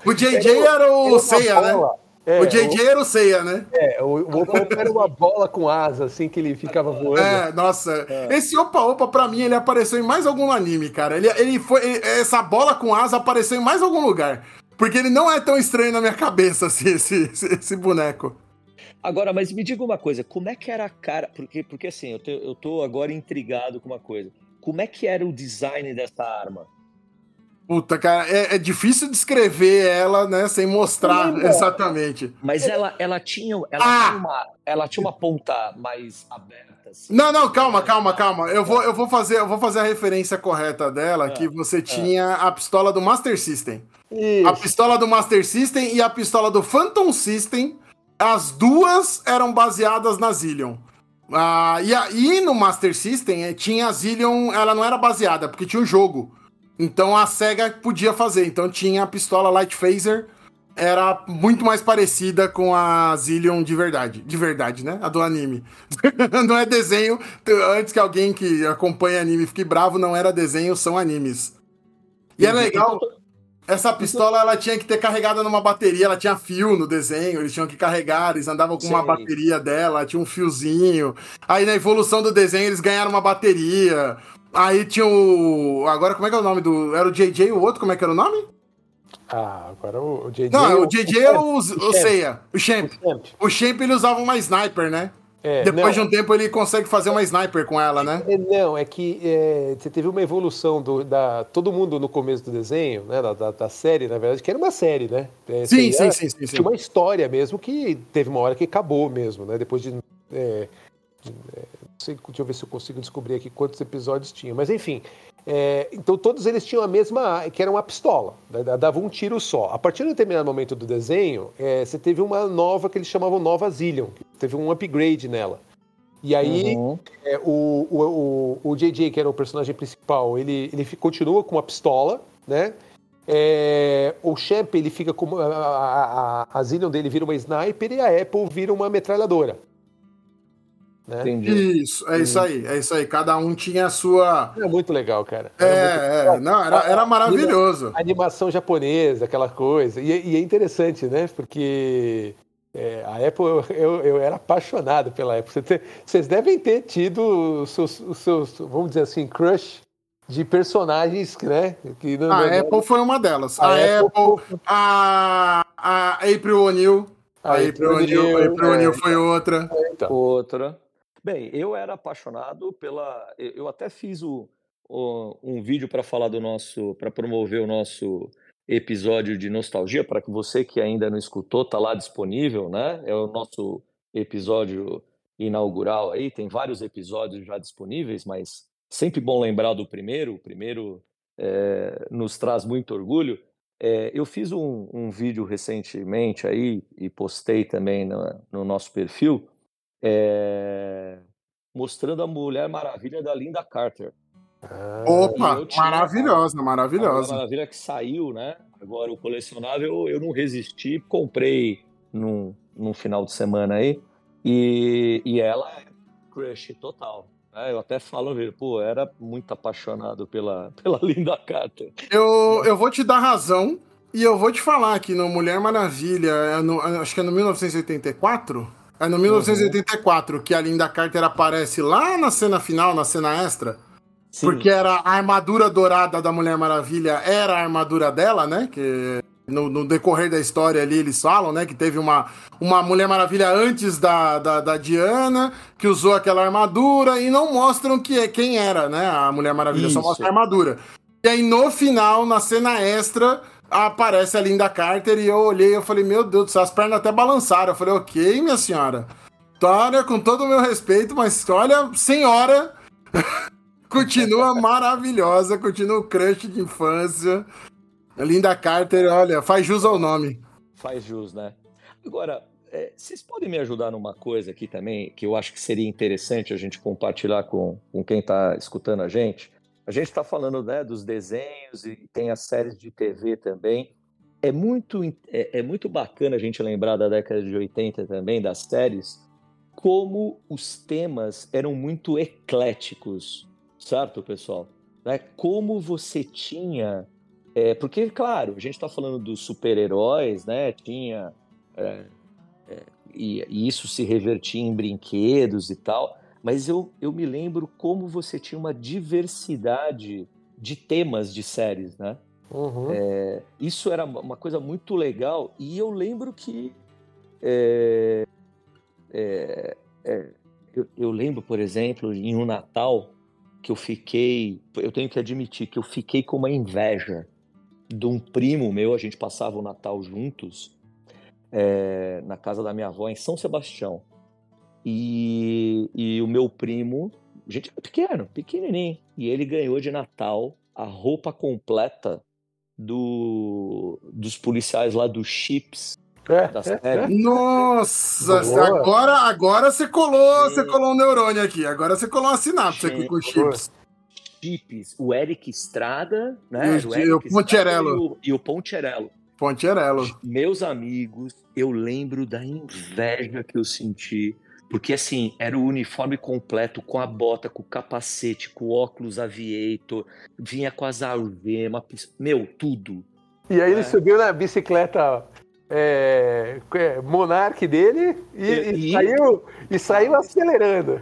O JJ era o Seiya, né? É, O JJ era o Seiya, né? É, o, o Opa Opa era uma bola com asa, assim, que ele ficava voando. É, nossa. Esse Opa Opa, pra mim, ele apareceu em mais algum anime, cara. Ele, ele foi. ele- essa bola com asa apareceu em mais algum lugar. Porque ele não é tão estranho na minha cabeça, assim, esse, esse, esse boneco. Agora, mas me diga uma coisa, como é que era a cara. Porque, porque assim, eu, te- eu tô agora intrigado com uma coisa. Como é que era o design dessa arma? Puta, cara, é, é difícil descrever ela, né, sem mostrar Lembra? exatamente. Mas ela, ela, tinha, ela, Ah! tinha uma, ela tinha uma ponta mais aberta. Assim. Não, não, calma, calma, calma. Eu vou, eu vou fazer, eu vou fazer a referência correta dela, É, que você tinha a pistola do Master System. Isso. A pistola do Master System e a pistola do Phantom System, as duas eram baseadas na Zillion. Ah, e, a- e no Master System eh, tinha a Zillion, ela não era baseada, porque tinha o jogo. Então a SEGA podia fazer. Então tinha a pistola Light Phaser, era muito mais parecida com a Zillion de verdade. De verdade, né? A do anime. não é desenho. Antes que alguém que acompanha anime fique bravo, não era desenho, são animes. E é legal. Essa pistola ela tinha que ter carregada numa bateria, ela tinha fio no desenho, eles tinham que carregar, eles andavam com uma Sei. bateria dela, tinha um fiozinho. Aí na evolução do desenho eles ganharam uma bateria. Aí tinha o. Agora como é que é o nome do. Era o JJ o outro? Como é que era o nome? Ah, agora o, JJ. Não, o JJ é o, o Champ. Seiya, o Champ. O Champ. O Champ ele usava uma sniper, né? É, Depois de não, um tempo ele consegue fazer uma sniper com ela, né? é, Não, é que é, você teve uma evolução do, da. Todo mundo no começo do desenho, né? Da, da, da série, na verdade, que era uma série, né? É, Sim, sim, sim, sim, sim. Tinha uma história mesmo que teve uma hora que acabou mesmo, né? Depois de. é, de- é, não sei, deixa eu ver se eu consigo descobrir aqui quantos episódios tinha. Mas enfim. É, então todos eles tinham a mesma. que era uma pistola. né, Dava um tiro só. A partir de um determinado momento do desenho, é, você teve uma nova que eles chamavam Nova Zillion. que Teve um upgrade nela. E aí. Uhum. É, o, o, o, o JJ, que era o personagem principal, ele, ele continua com uma pistola, né? É, o Champ, ele fica com. A, a, a, a Zillion dele vira uma sniper e a Apple vira uma metralhadora. Né? Entendi. Isso, é isso aí, é isso aí. Cada um tinha a sua. É muito legal, cara. Era muito- É, é, não, era, era maravilhoso. A animação japonesa, aquela coisa. E, e é interessante, né? Porque é, a Apple, eu, eu, eu era apaixonado pela Apple. Vocês devem ter tido os seus, os seus, vamos dizer assim, crush de personagens, né? Que não, A não- Apple foi uma delas. A A, Apple- Apple, a, a April O'Neil. A A April April O'Neil a O'Neil, April O'Neil é. foi outra. Então, Outra. Bem, eu era apaixonado pela. Eu até fiz o, o- um vídeo para falar do nosso. para promover o nosso episódio de nostalgia, para que você que ainda não escutou, tá lá disponível, né? É o nosso episódio inaugural aí, tem vários episódios já disponíveis, mas sempre bom lembrar do primeiro. O primeiro eh, nos traz muito orgulho. É, eu fiz um, um vídeo recentemente aí e postei também no, no nosso perfil, é, mostrando a Mulher Maravilha da Linda Carter. Ah, Opa, tinha- maravilhosa, A Mulher maravilhosa. Maravilha que saiu, né? Agora o colecionável eu não resisti, comprei num, num final de semana aí. E, e ela é crush total. né? Eu até falo, pô, era muito apaixonado pela, pela Linda Carter. Eu, eu vou te dar razão e eu vou te falar que no Mulher Maravilha, é no- acho que é no 1984. É no 1984 que a Linda Carter aparece lá na cena final, na cena extra. Sim, Porque era a armadura dourada da Mulher Maravilha, era a armadura dela, né? Que no, no decorrer da história ali eles falam, né? Que teve uma, uma Mulher Maravilha antes da, da, da Diana, que usou aquela armadura e não mostram que é, quem era, né? A Mulher Maravilha só Isso. mostra a armadura. E aí no final, na cena extra, aparece a Linda Carter e eu olhei eu falei, meu Deus do céu, as pernas até balançaram. Eu falei, ok, minha senhora. Olha, com todo o meu respeito, mas olha, senhora, continua maravilhosa, continua o crush de infância. A Linda Carter, olha, faz jus ao nome. faz jus, né? Agora, é, vocês podem me ajudar numa coisa aqui também, que eu acho que seria interessante a gente compartilhar com, com quem está escutando a gente. A gente está falando né, dos desenhos e tem as séries de TV também. É muito, é, é muito bacana a gente lembrar da década de 80 também, das séries, como os temas eram muito ecléticos, certo, pessoal? Né? Como você tinha é, porque, claro, a gente está falando dos super-heróis, né? Tinha. é, é, e, e isso se revertia em brinquedos e tal, mas eu, eu me lembro como você tinha uma diversidade de temas de séries, né? uhum. É, isso era uma coisa muito legal e eu lembro que é, é, é, eu, eu lembro, por exemplo, em um Natal que eu fiquei, eu tenho que admitir que eu fiquei com uma inveja de um primo meu, a gente passava o Natal juntos é, na casa da minha avó em São Sebastião e, e o meu primo, gente pequeno, pequenininho, e ele ganhou de Natal a roupa completa do, dos policiais lá do Chips É, da é, série. Nossa, Boa. agora, agora você colou, Sim. você colou um neurônio aqui. Agora você colou uma sinapse aqui Sim. com o chips. Chips, o Eric Estrada, né? o- e o Eric Estrada Poncherello. E o, e o Poncherello. Poncherello. Meus amigos, eu lembro da inveja que eu senti. Porque assim, era o uniforme completo, com a bota, com o capacete, com o óculos aviator, vinha com as algemas, meu, tudo. E aí ele É. subiu na bicicleta é, é, Monark dele e, e E- saiu, e saiu acelerando.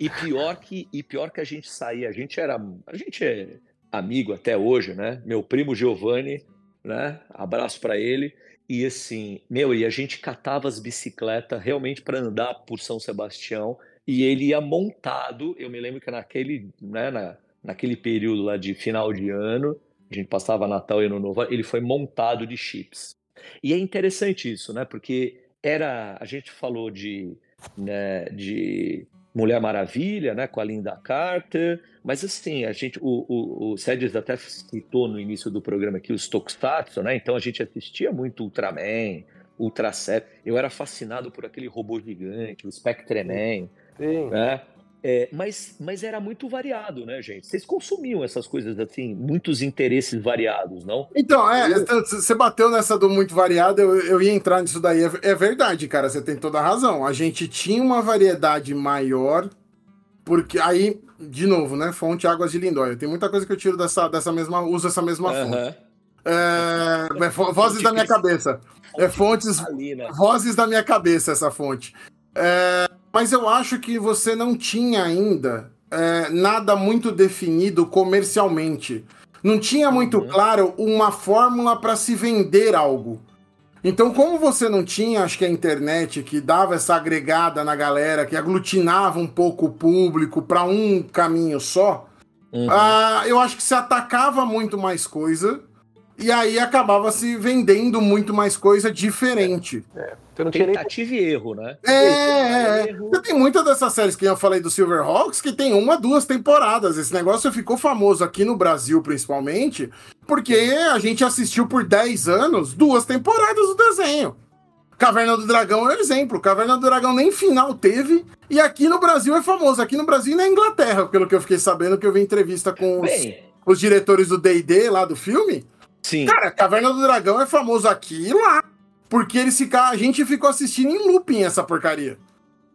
E pior que e pior que a gente saía, a gente era, a gente é amigo até hoje, né? Meu primo Giovanni, né? Abraço pra ele. E assim, meu, e a gente catava as bicicletas realmente para andar por São Sebastião e ele ia montado. Eu me lembro que naquele, né, na, naquele período lá de final de ano, a gente passava Natal e Ano Novo, ele foi montado de chips. E é interessante isso, né? Porque era, a gente falou de, né, de Mulher Maravilha, né, com a Linda Carter, mas assim, a gente, o, o, o Cedric até citou no início do programa aqui os Tokusatsu, né, então a gente assistia muito Ultraman, Ultra Set, eu era fascinado por aquele robô gigante, o Spectreman, Sim. né, é, mas, mas era muito variado, né, gente, vocês consumiam essas coisas assim, muitos interesses variados, não? Então, é, você bateu nessa do muito variado, eu, eu ia entrar nisso daí. É, é verdade, cara, você tem toda a razão. A gente tinha uma variedade maior, porque aí, de novo, né? Fonte Águas de Lindóia. Tem muita coisa que eu tiro dessa, dessa mesma, uso essa mesma fonte. Aham. É, é vozes da minha cabeça. É fontes Ali, né? Vozes da minha cabeça, essa fonte. É, mas eu acho que você não tinha ainda é, nada muito definido comercialmente. Não tinha muito Uhum. claro uma fórmula para se vender algo. Então, como você não tinha, acho que a internet que dava essa agregada na galera, que aglutinava um pouco o público para um caminho só, Uhum. ah, eu acho que se atacava muito mais coisa E aí acabava se vendendo muito mais coisa diferente. Então não tinha nem Tentativa e erro, né? É, é, é. Erro. Você tem muitas dessas séries que eu falei do Silverhawks que tem uma, duas temporadas. Esse negócio ficou famoso aqui no Brasil, principalmente, porque a gente assistiu por 10 anos duas temporadas do desenho. Caverna do Dragão é um exemplo. Caverna do Dragão nem final teve. E aqui no Brasil é famoso. Aqui no Brasil e na Inglaterra, pelo que eu fiquei sabendo, que eu vi entrevista com os, Bem, os diretores do D&D lá do filme. sim. Cara, Caverna do Dragão é famoso aqui e lá. Porque eles fica, a gente ficou assistindo em looping essa porcaria.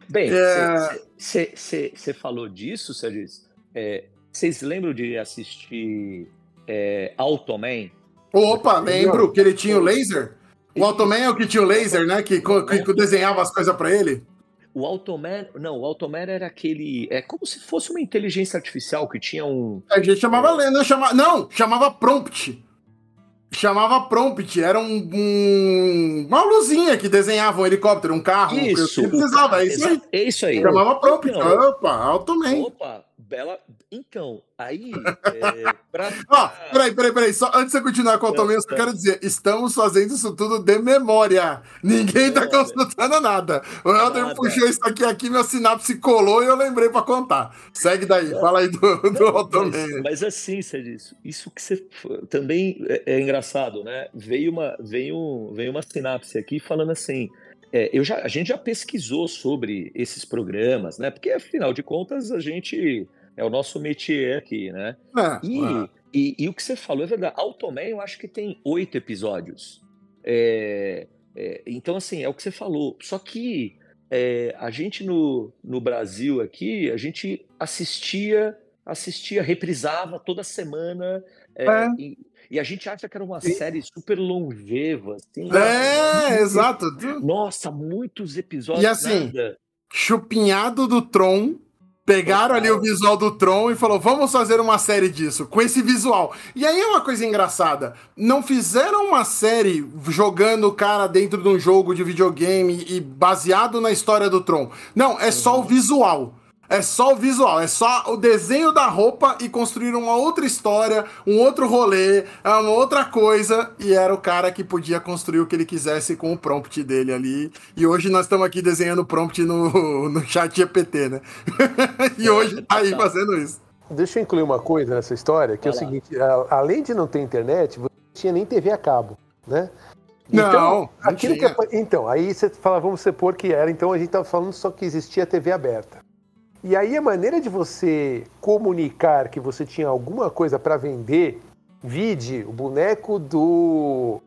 Bem, É. você falou disso, disse. É, Vocês lembram de assistir é, Automan? Opa, lembro que ele tinha o laser. O Automan é o que tinha o laser, né? Que, que, que desenhava as coisas pra ele. O Automan, não, o Automan era aquele, é como se fosse uma inteligência artificial que tinha um, A gente chamava laser, não chamava, não, chamava prompt. Chamava prompt, era um, um- uma luzinha que desenhava um helicóptero, um carro. isso, que precisava, é isso aí. é isso aí. Chamava prompt. Então, Opa, Automan. Opa, bela. Então, aí. É, pra, peraí, peraí, peraí. Só antes de você continuar com o Automan, eu só quero dizer: estamos fazendo isso tudo de memória. Ninguém tá Memória. consultando nada. O Helder puxou isso aqui, aqui, meu sinapse colou e eu lembrei pra contar. Segue daí, fala aí do, do Automan. mas, mas assim, você disse, isso que você também é, é engraçado, né? Veio uma, veio, veio uma sinapse aqui falando assim. é, eu já, a gente já pesquisou sobre esses programas, né? Porque afinal de contas a gente é o nosso métier aqui, né? É, E, é. e, e o que você falou é verdade. Automan, eu acho que tem oito episódios. É, é, então, assim, é o que você falou. Só que é, a gente no, no Brasil aqui, a gente assistia, assistia, reprisava toda semana. é, É. E, e a gente acha que era uma série super longeva. Assim, É, exato. Nossa, muitos episódios. E assim, nada. Chupinhado do Tron. Pegaram ali o visual do Tron e falou: vamos fazer uma série disso, com esse visual. E aí é uma coisa engraçada. Não fizeram uma série jogando o cara dentro de um jogo de videogame e baseado na história do Tron. Não, é só o visual. É só o visual, é só o desenho da roupa e construir uma outra história, um outro rolê, uma outra coisa. E era o cara que podia construir o que ele quisesse com o prompt dele ali. E hoje nós estamos aqui desenhando prompt no, no chat GPT, né? e hoje tá aí fazendo isso. Deixa eu incluir uma coisa nessa história, que é o seguinte, a- além de não ter internet, você não tinha nem TV a cabo, né? Não, não aquilo que tinha. apa- então, aí você fala, vamos supor que era, então a gente estava falando só que existia TV aberta. E aí a maneira de você comunicar que você tinha alguma coisa para vender, vide o boneco do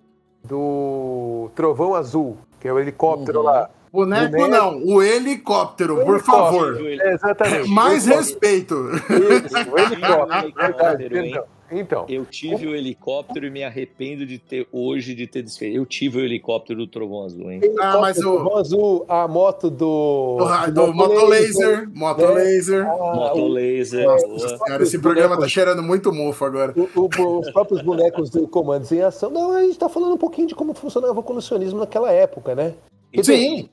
do Trovão Azul, que é o helicóptero Uhum. lá. Boneco Boneco. não, o helicóptero, por favor. É, exatamente. Mais respeito. Isso, o helicóptero, verdade, perdão. Então, Eu tive o helicóptero e me arrependo de ter hoje de ter desfeito. Eu tive o helicóptero do Trovão Azul, hein? Ah, mas o- Trovão Azul, a moto do. Do, Motolaser, Motolaser. Ah, Moto o- laser. Nossa senhora, esse programa tá cheirando muito mofo agora. o- o- os próprios bonecos do Comandos em Ação. Não, a gente tá falando um pouquinho de como funcionava o colecionismo naquela época, né? Quer Sim.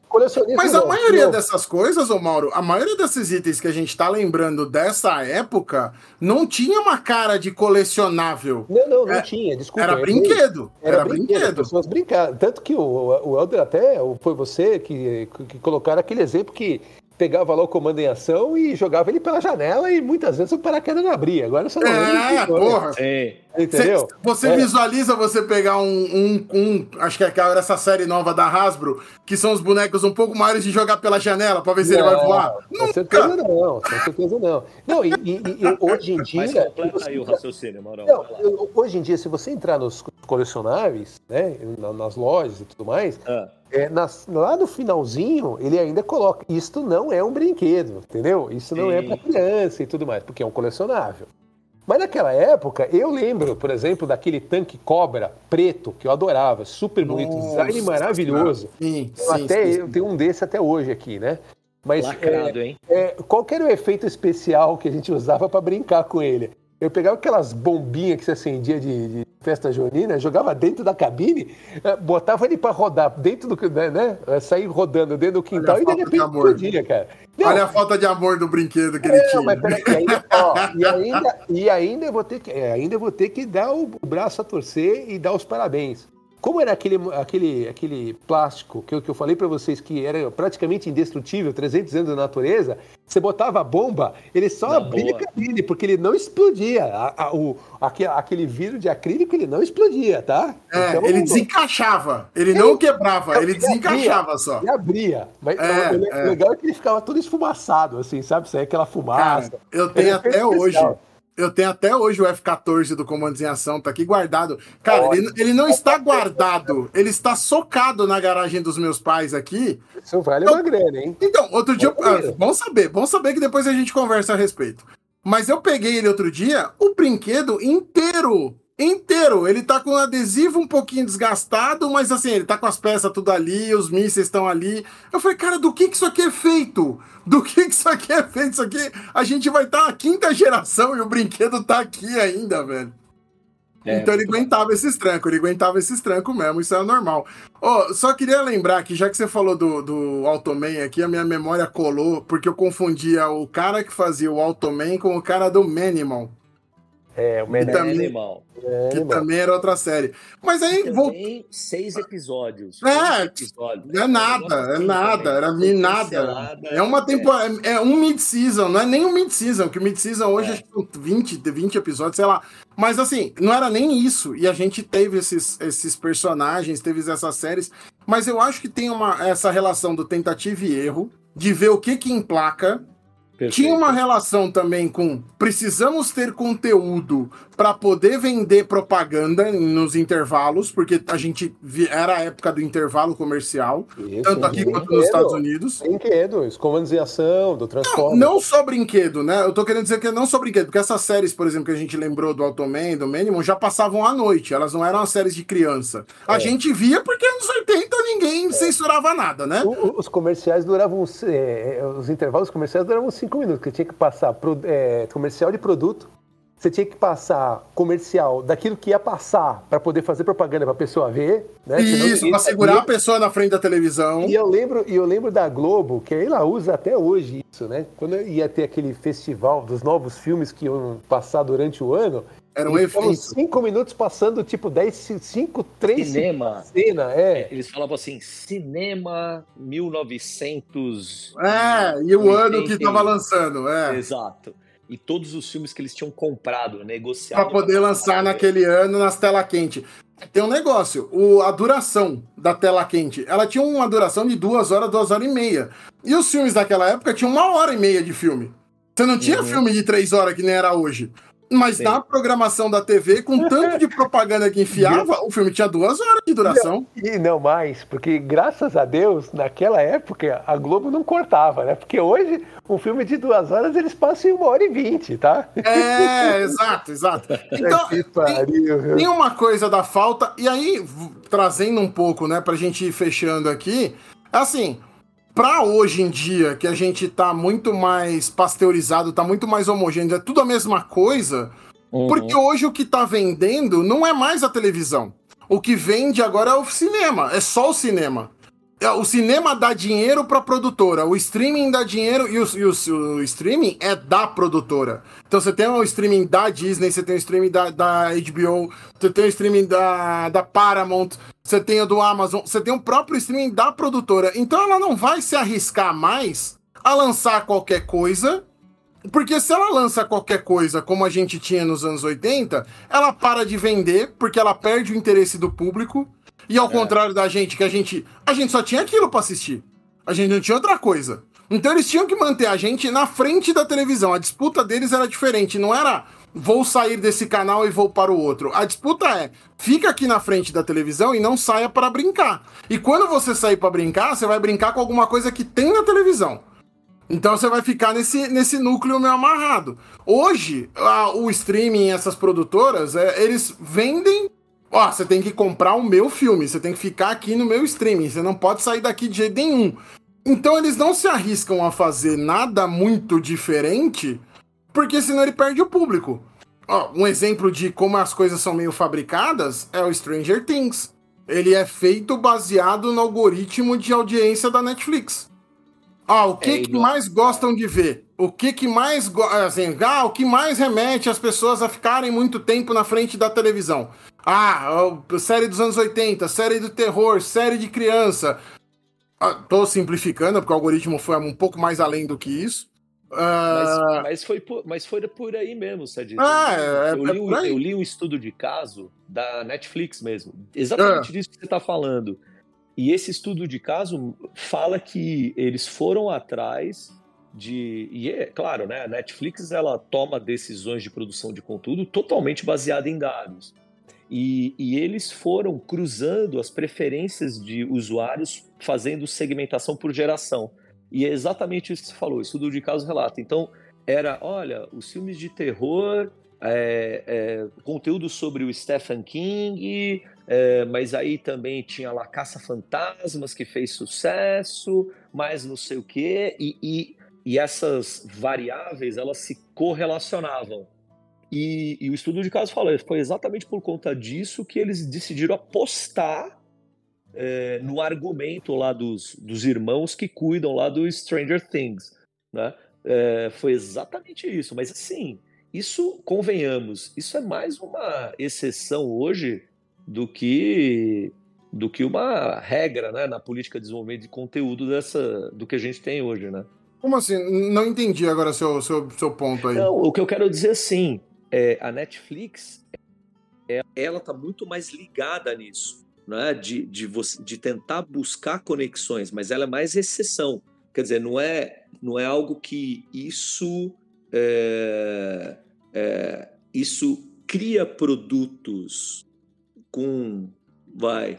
Mas a maioria não. dessas coisas, ô Mauro, a maioria desses itens que a gente tá lembrando dessa época não tinha uma cara de colecionável. Não, não, não É, tinha, desculpa. Era brinquedo. Era, Era brinquedo, as brinquedo. pessoas brincavam. Tanto que o, o Helder até foi você que, que colocaram aquele exemplo que pegava lá o comando em ação e jogava ele pela janela e muitas vezes o paraquedas não abria. Agora você não É, né? porra. É, Entendeu? Cê- você É. visualiza você pegar um, um, um- Acho que é aquela- essa série nova da Hasbro, que são os bonecos um pouco maiores de jogar pela janela pra ver se ele vai Não, voar. Com Nunca. certeza não, com certeza não. Não, e, e- e hoje em mas dia. completa aí o raciocínio, Maurão. Não, eu- hoje em dia, se você entrar nos colecionáveis, né, na- nas lojas e tudo mais, Ah, é, nas- lá no finalzinho ele ainda coloca: isto não é um brinquedo, entendeu? Isso não é Sim. para criança e tudo mais, porque é um colecionável. Mas naquela época, eu lembro, por exemplo, daquele tanque cobra preto que eu adorava, super bonito, design Nossa maravilhoso. Sim, sim, até sim, eu tenho um desse até hoje aqui, né? Mas é, lacrado, hein? é, qual era o efeito especial que a gente usava para brincar com ele? Eu pegava aquelas bombinhas que você acendia de, de festa junina, jogava dentro da cabine, eh, botava ele pra rodar dentro do. né? né, Sair rodando dentro do quintal e de falta de repente amor. explodia, cara. Não, Olha a falta de amor do brinquedo que ele não, tinha. mas peraí, e ainda, ó, e, ainda, e ainda eu vou ter que, é, ainda vou ter que dar o braço a torcer e dar os parabéns. Como era aquele, aquele, aquele plástico que eu, que eu falei pra vocês que era praticamente indestrutível, 300 anos da natureza, você botava a bomba, ele só Na abria boa. a cabine, porque ele não explodia. A- a- o, aque- aquele vidro de acrílico, ele não explodia, tá? É, Então, ele desencaixava. Ele não quebrava, ele abria. desencaixava só. Ele abria. Mas É, o, é. o legal é que ele ficava todo esfumaçado, assim, sabe? Saía aquela fumaça. Cara, eu Ele tenho é até especial. hoje. Eu tenho até hoje o F-14 do Comandos em Ação, tá aqui guardado. Cara, ele, ele não está guardado, ele está socado na garagem dos meus pais aqui. Isso vale uma grana, hein? Então, outro dia. eu- Olha. ah, bom saber, bom saber que depois a gente conversa a respeito. Mas eu peguei ele outro dia, o brinquedo inteiro. Inteiro. Ele tá com o adesivo um pouquinho desgastado, mas assim, ele tá com as peças tudo ali, os mísseis estão ali. Eu falei, cara, do que que isso aqui é feito? Do que que isso aqui é feito? Isso aqui, a gente vai estar na quinta geração e o brinquedo tá aqui ainda, velho. É, então ele aguentava esses trancos, ele aguentava esses trancos mesmo, isso é normal. Ó, só queria lembrar que, já que você falou do, do Automan aqui, a minha memória colou, porque eu confundia o cara que fazia o Automan com o cara do Manimal, É, o que Mené. também, animal. que mano. também era outra série. Mas aí, vou... Seis episódios. É, episódios. é nada, é nada, era nada. É uma temporada, é um mid-season, não é nem um mid-season, que o mid-season hoje É. acho que são 20, 20 episódios, sei lá. Mas assim, não era nem isso. E a gente teve esses, esses personagens, teve essas séries. Mas eu acho que tem uma, essa relação do tentativa e erro, de ver o que que emplaca. Perfeito. Tinha uma relação também com precisamos ter conteúdo para poder vender propaganda nos intervalos, porque a gente vi- era a época do intervalo comercial, Isso, tanto aqui brinquedo. quanto nos Estados Unidos. Brinquedo, os comandos em ação, do Transformers. Não só brinquedo, né? Eu tô querendo dizer que não só brinquedo, porque essas séries, por exemplo, que a gente lembrou do Automan, do Minimum, já passavam à noite, elas não eram as séries de criança. A É. gente via porque anos 80 ninguém censurava nada, né? Os comerciais duravam. é, é, os intervalos comerciais duravam cinco minutos, porque tinha que passar pro- é, comercial de produto, você tinha que passar comercial daquilo que ia passar para poder fazer propaganda para a pessoa ver. Né? Isso, pra segurar a pessoa na frente da televisão. E eu lembro, e eu lembro da Globo, que ela usa até hoje isso, né? Quando ia ter aquele festival dos novos filmes que iam passar durante o ano, Era um evento. cinco minutos passando, tipo, 10, 5, 3 Cinema. cena, é. Eles falavam assim, cinema 1900. É, e o ano que tava lançando, é. Exato. E todos os filmes que eles tinham comprado, negociado. Pra poder lançar naquele ano nas tela quente. Tem um negócio, o, a duração da tela quente, ela tinha uma duração de duas horas, duas horas e meia. E os filmes daquela época tinham uma hora e meia de filme. Você não tinha Uhum. filme de três horas que nem era hoje. Mas Sim. na programação da TV, com tanto de propaganda que enfiava, o filme tinha duas horas de duração. E não mais, porque graças a Deus, naquela época, a Globo não cortava, né? Porque hoje, um filme de duas horas, eles passam em uma hora e vinte, tá? É, exato, exato. Então, que pariu, viu? Tem uma coisa da falta, e aí, trazendo um pouco, né, pra gente ir fechando aqui, assim, pra hoje em dia, que a gente tá muito mais pasteurizado, tá muito mais homogêneo, é tudo a mesma coisa, Uhum. porque hoje o que tá vendendo não é mais a televisão. O que vende agora é o cinema, é só o cinema. É, O cinema dá dinheiro pra produtora, o streaming dá dinheiro e, o, e o- o streaming é da produtora. Então você tem o streaming da Disney, você tem o streaming da, da HBO, você tem o streaming da, da Paramount, você tem o do Amazon, você tem o próprio streaming da produtora. Então ela não vai se arriscar mais a lançar qualquer coisa porque se ela lança qualquer coisa como a gente tinha nos anos 80, ela para de vender porque ela perde o interesse do público. E ao contrário da gente, que a gente. A gente só tinha aquilo pra assistir. A gente não tinha outra coisa. Então eles tinham que manter a gente na frente da televisão. A disputa deles era diferente. Não era vou sair desse canal e vou para o outro. A disputa é fica aqui na frente da televisão e não saia para brincar. E quando você sair para brincar, você vai brincar com alguma coisa que tem na televisão. Então você vai ficar nesse, nesse núcleo meio amarrado. Hoje, a- o streaming, essas produtoras, é, eles vendem. Ó, você tem que comprar o meu filme, você tem que ficar aqui no meu streaming, você não pode sair daqui de jeito nenhum. Então eles não se arriscam a fazer nada muito diferente, porque senão ele perde o público. ó, um exemplo de como as coisas são meio fabricadas é o Stranger Things. Ele é feito baseado no algoritmo de audiência da Netflix. Ah, o que, É, que no- mais gostam de ver? O que que mais assim, ah, o que mais remete as pessoas a ficarem muito tempo na frente da televisão? Ah, série dos anos 80, série do terror, série de criança. Ah, tô simplificando, porque o algoritmo foi um pouco mais além do que isso. Mas, Ah, mas foi por, mas foi por aí mesmo, Sadi. Ah, é- eu, é li um, por aí. eu li um estudo de caso da Netflix mesmo. Exatamente Ah. disso que você está falando. E esse estudo de caso fala que eles foram atrás de. E é claro, né? A Netflix ela toma decisões de produção de conteúdo totalmente baseada em dados. E, e eles foram cruzando as preferências de usuários, fazendo segmentação por geração. E é exatamente isso que você falou, estudo de caso relata. Então, era, olha, os filmes de terror, é, é, conteúdo sobre o Stephen King, é, mas aí também tinha lá Caça Fantasmas, que fez sucesso, mais não sei o quê, e, e, e essas variáveis, elas se correlacionavam. E, e o estudo de caso fala, foi exatamente por conta disso que eles decidiram apostar é, no argumento lá dos, dos irmãos que cuidam lá do Stranger Things, né? É, foi exatamente isso. Mas assim, isso, convenhamos, isso é mais uma exceção hoje do que do que uma regra, né, na política de desenvolvimento de conteúdo dessa do que a gente tem hoje, né? como assim? Não entendi agora seu, seu, seu ponto aí. Não, o que eu quero dizer assim, é, a Netflix, ela está muito mais ligada nisso, né? De, de, você, de tentar buscar conexões, mas ela é mais exceção. Quer dizer, não é, não é algo que isso, é, é, isso cria produtos com, vai,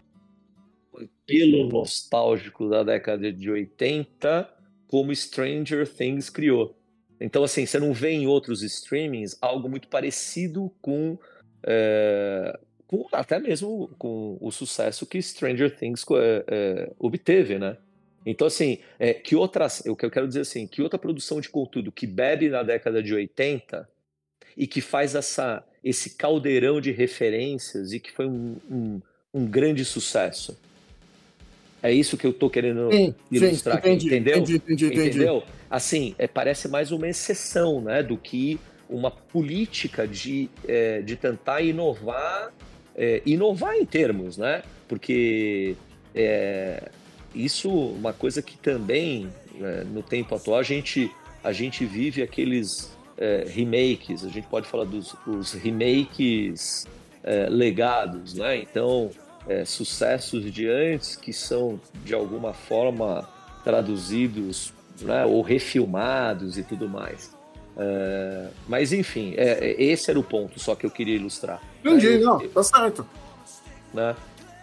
pelo nostálgico da década de 80, como Stranger Things criou. Então, assim, você não vê em outros streamings algo muito parecido com, é, com até mesmo com o sucesso que Stranger Things é, obteve, né? Então, assim, é, que outras, o que eu quero dizer assim, que outra produção de conteúdo que bebe na década de 80 e que faz essa, esse caldeirão de referências e que foi um, um, um grande sucesso. É isso que eu tô querendo Sim, sim, ilustrar aqui, entendi, entendeu? entendi, entendi, entendi. Entendeu? Assim, é, parece mais uma exceção, né? Do que uma política de, é, de tentar inovar, é, inovar em termos, né? Porque é, isso uma coisa que também é, no tempo atual a gente, a gente vive aqueles é, remakes, a gente pode falar dos os remakes é, legados, né? Então, é, sucessos de antes que são de alguma forma traduzidos né, ou refilmados e tudo mais. É, mas enfim, é, é, esse era o ponto só que eu queria ilustrar. Entendi, né? Não, tá certo. né?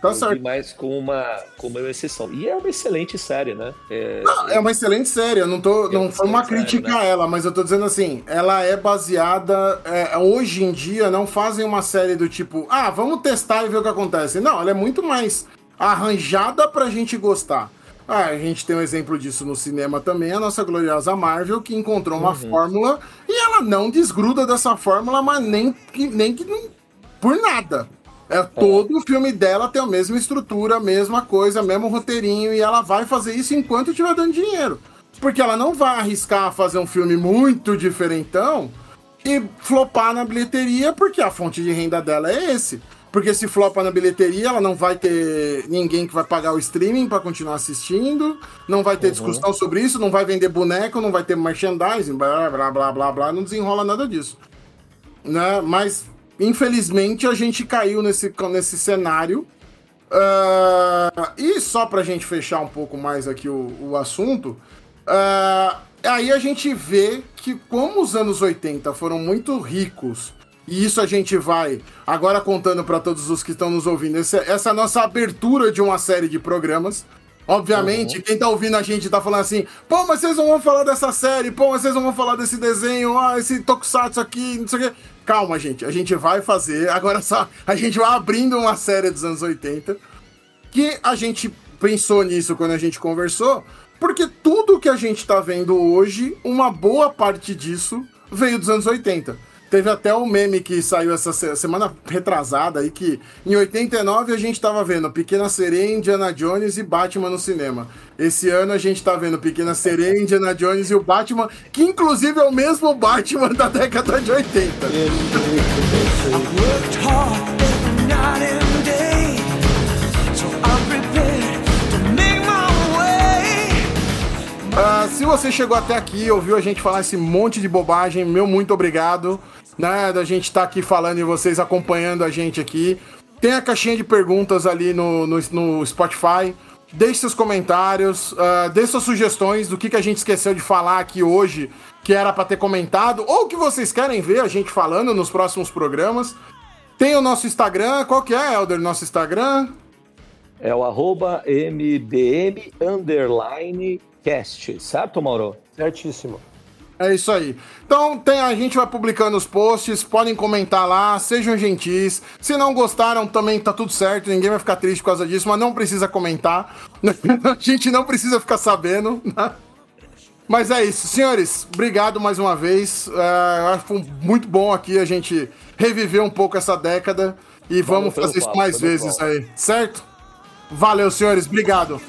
Tá certo. mais como uma, como uma exceção. E é uma excelente série, né? É, Não, é uma excelente série, eu não tô. É não foi uma excelente série, crítica né? a ela, mas eu tô dizendo assim, ela é baseada. é, hoje em dia não fazem uma série do tipo, ah, vamos testar e ver o que acontece. Não, ela é muito mais arranjada pra gente gostar. Ah, a gente tem um exemplo disso no cinema também, a nossa gloriosa Marvel, que encontrou uma Uhum. fórmula e ela não desgruda dessa fórmula, mas nem que, nem que por nada. É, todo o filme dela tem a mesma estrutura, a mesma coisa, mesmo roteirinho, e ela vai fazer isso enquanto estiver dando dinheiro. Porque ela não vai arriscar fazer um filme muito diferentão e flopar na bilheteria, porque a fonte de renda dela é esse. Porque se flopa na bilheteria, ela não vai ter ninguém que vai pagar o streaming para continuar assistindo, não vai ter Uhum. discussão sobre isso, não vai vender boneco, não vai ter merchandising, blá blá blá blá blá, não desenrola nada disso. Né? Mas, infelizmente, a gente caiu nesse, nesse cenário. Ah, e só pra gente fechar um pouco mais aqui o, o assunto, ah, aí a gente vê que como os anos 80 foram muito ricos, e isso a gente vai agora contando pra todos os que estão nos ouvindo, essa, essa é a nossa abertura de uma série de programas. Obviamente, quem tá ouvindo a gente tá falando assim, pô, mas vocês não vão falar dessa série, pô, mas vocês não vão falar desse desenho, ah, esse tokusatsu aqui, não sei o quê. Calma, gente, a gente vai fazer, agora só, a gente vai abrindo uma série dos anos 80, que a gente pensou nisso quando a gente conversou, porque tudo que a gente tá vendo hoje, uma boa parte disso veio dos anos 80. Teve até um meme que saiu essa se- semana retrasada aí que em 89 a gente tava vendo Pequena Sereia, Indiana Jones e Batman no cinema. Esse ano a gente tá vendo Pequena Sereia, Indiana Jones e o Batman, que inclusive é o mesmo Batman da década de 80. Worked hard every night and day, so I'm prepared to make my way. Ah, se você chegou até aqui e ouviu a gente falar esse monte de bobagem, meu muito obrigado, né, da gente estar aqui falando e vocês acompanhando a gente aqui. Tem a caixinha de perguntas ali no, no, no Spotify. Deixe seus comentários, ah, dê suas sugestões do que, que a gente esqueceu de falar aqui hoje, que era para ter comentado, ou que vocês querem ver a gente falando nos próximos programas. Tem o nosso Instagram, qual que é, Helder, nosso Instagram? É o arroba MBM underline cast, certo, Mauro? Certíssimo. É isso aí. Então tem, a gente vai publicando os posts, podem comentar lá, sejam gentis. Se não gostaram, também tá tudo certo, ninguém vai ficar triste por causa disso, mas não precisa comentar. A gente não precisa ficar sabendo. né? Mas é isso, senhores. Obrigado mais uma vez. É, eu acho que foi muito bom aqui a gente reviver um pouco essa década e vamos fazer isso papo, mais valeu, vezes Paulo. aí, certo? Valeu, senhores. Obrigado.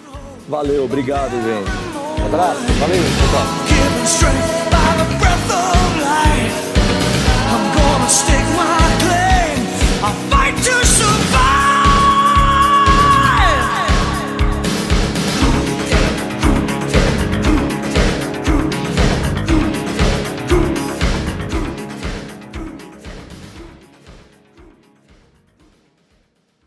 Valeu, obrigado, gente. Um abraço. Valeu, pessoal. stick my